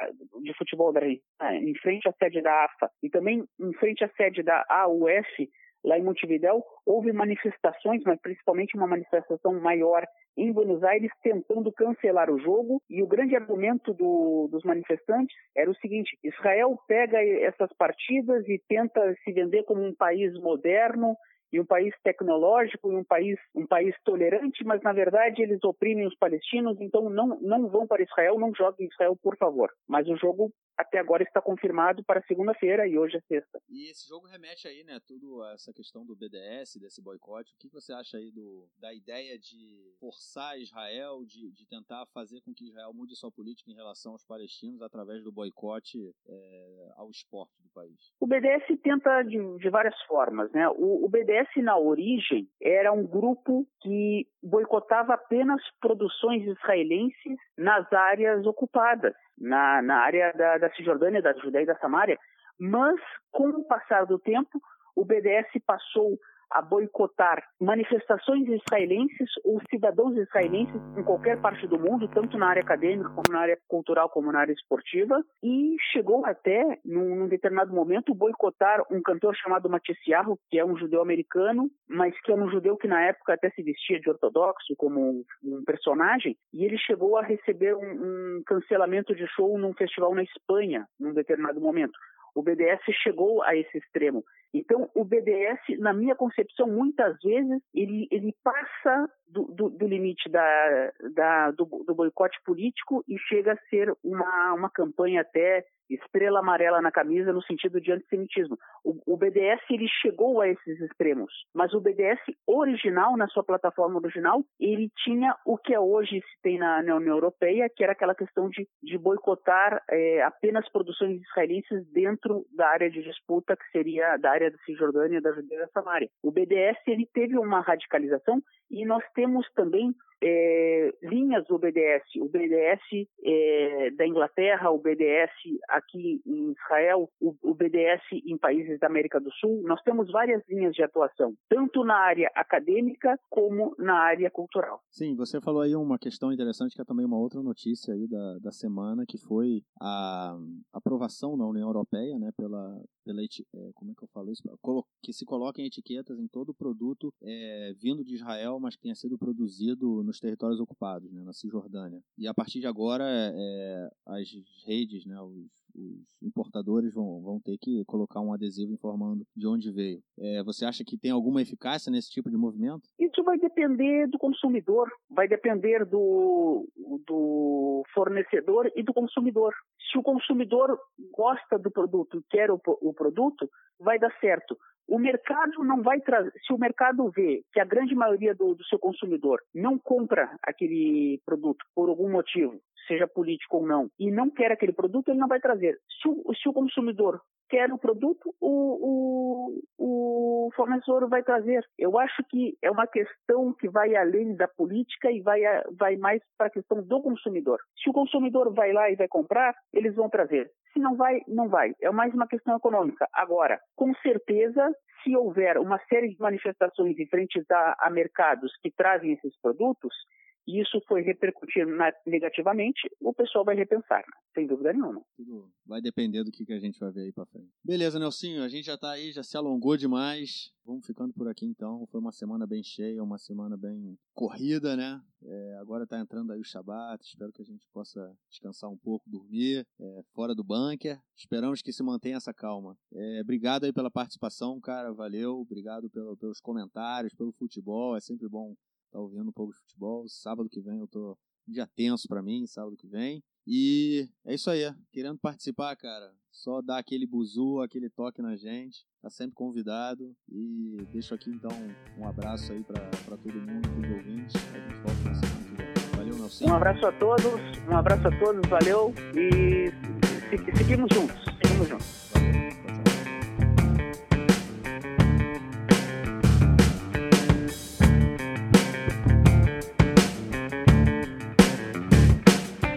de Futebol da Argentina, em frente à sede da AFA, e também em frente à sede da AU UF, lá em Montevidéu, houve manifestações, mas principalmente uma manifestação maior em Buenos Aires tentando cancelar o jogo. E o grande argumento do, dos manifestantes era o seguinte: Israel pega essas partidas e tenta se vender como um país moderno e um país tecnológico e um país um país tolerante, mas na verdade eles oprimem os palestinos, então não não vão para Israel, não joguem em Israel, por favor. Mas o jogo até agora está confirmado para segunda-feira e hoje é sexta. E esse jogo remete aí, né, tudo essa questão do BDS, desse boicote. O que você acha aí do, da ideia de forçar Israel, de, de tentar fazer com que Israel mude sua política em relação aos palestinos através do boicote é, ao esporte do país? O BDS tenta de, de várias formas, né? O, o BDS BDS, na origem, era um grupo que boicotava apenas produções israelenses nas áreas ocupadas, na, na área da, da Cisjordânia, da Judéia e da Samária. Mas, com o passar do tempo, o BDS passou a boicotar manifestações israelenses ou cidadãos israelenses em qualquer parte do mundo, tanto na área acadêmica, como na área cultural, como na área esportiva, e chegou até, num, num determinado momento, boicotar um cantor chamado Matisiarro, que é um judeu americano, mas que é um judeu que na época até se vestia de ortodoxo como um, um personagem, e ele chegou a receber um, um cancelamento de show num festival na Espanha, num determinado momento. O BDS chegou a esse extremo. Então, o BDS, na minha concepção, muitas vezes, ele, ele passa do, do, do limite da, da, do, do boicote político e chega a ser uma, uma campanha até estrela amarela na camisa no sentido de antissemitismo. O, o, BDS ele chegou a esses extremos, mas o BDS original, na sua plataforma original, ele tinha o que hoje se tem na, na União Europeia, que era aquela questão de, de boicotar é, apenas produções israelenses dentro da área de disputa, que seria da área da Cisjordânia, da Judéia e da Samária. O BDS ele teve uma radicalização e nós temos também é, linhas do BDS, o BDS é, da Inglaterra, o BDS aqui em Israel, o, o, BDS em países da América do Sul. Nós temos várias linhas de atuação, tanto na área acadêmica como na área cultural. Sim, você falou aí uma questão interessante que é também uma outra notícia aí da, da semana, que foi a aprovação na União Europeia, né, pela, pela é, como é que eu falo isso? Que se coloquem etiquetas em todo produto é, vindo de Israel, mas que tenha sido produzido no nos territórios ocupados, né, na Cisjordânia. E a partir de agora, é, as redes, né, os, os importadores vão, vão ter que colocar um adesivo informando de onde veio. É, você acha que tem alguma eficácia nesse tipo de movimento? Isso vai depender do consumidor, vai depender do, do fornecedor e do consumidor. Se o consumidor gosta do produto quer o, o produto, vai dar certo. O mercado não vai trazer. Se o mercado vê que a grande maioria do, do, seu consumidor não compra aquele produto por algum motivo, seja político ou não, e não quer aquele produto, ele não vai trazer. Se o, se o consumidor quer o produto, o, o, o, fornecedor vai trazer. Eu acho que é uma questão que vai além da política e vai, vai mais para a questão do consumidor. Se o consumidor vai lá e vai comprar, eles vão trazer. Se não vai, não vai. É mais uma questão econômica. Agora, com certeza, se houver uma série de manifestações em frente a, a mercados que trazem esses produtos, isso foi repercutir negativamente, o pessoal vai repensar, né? sem dúvida nenhuma. Vai depender do que, que a gente vai ver aí para frente. Beleza, Nelsinho, a gente já está aí, já se alongou demais. Vamos ficando por aqui então. Foi uma semana bem cheia, uma semana bem corrida, né? É, agora está entrando aí o Shabat. Espero que a gente possa descansar um pouco, dormir é, fora do bunker. Esperamos que se mantenha essa calma. É, obrigado aí pela participação, cara. Valeu. Obrigado pelo, pelos comentários, pelo futebol. É sempre bom tá ouvindo um pouco de futebol. Sábado que vem eu tô um dia tenso para mim, sábado que vem. E é isso aí, querendo participar, cara, só dá aquele buzu, aquele toque na gente, tá sempre convidado. E deixo aqui então um abraço aí para todo mundo, os ouvintes. A gente volta na semana que vem. Valeu, Nelson. Um abraço a todos, um abraço a todos, valeu e seguimos juntos, seguimos juntos. Valeu.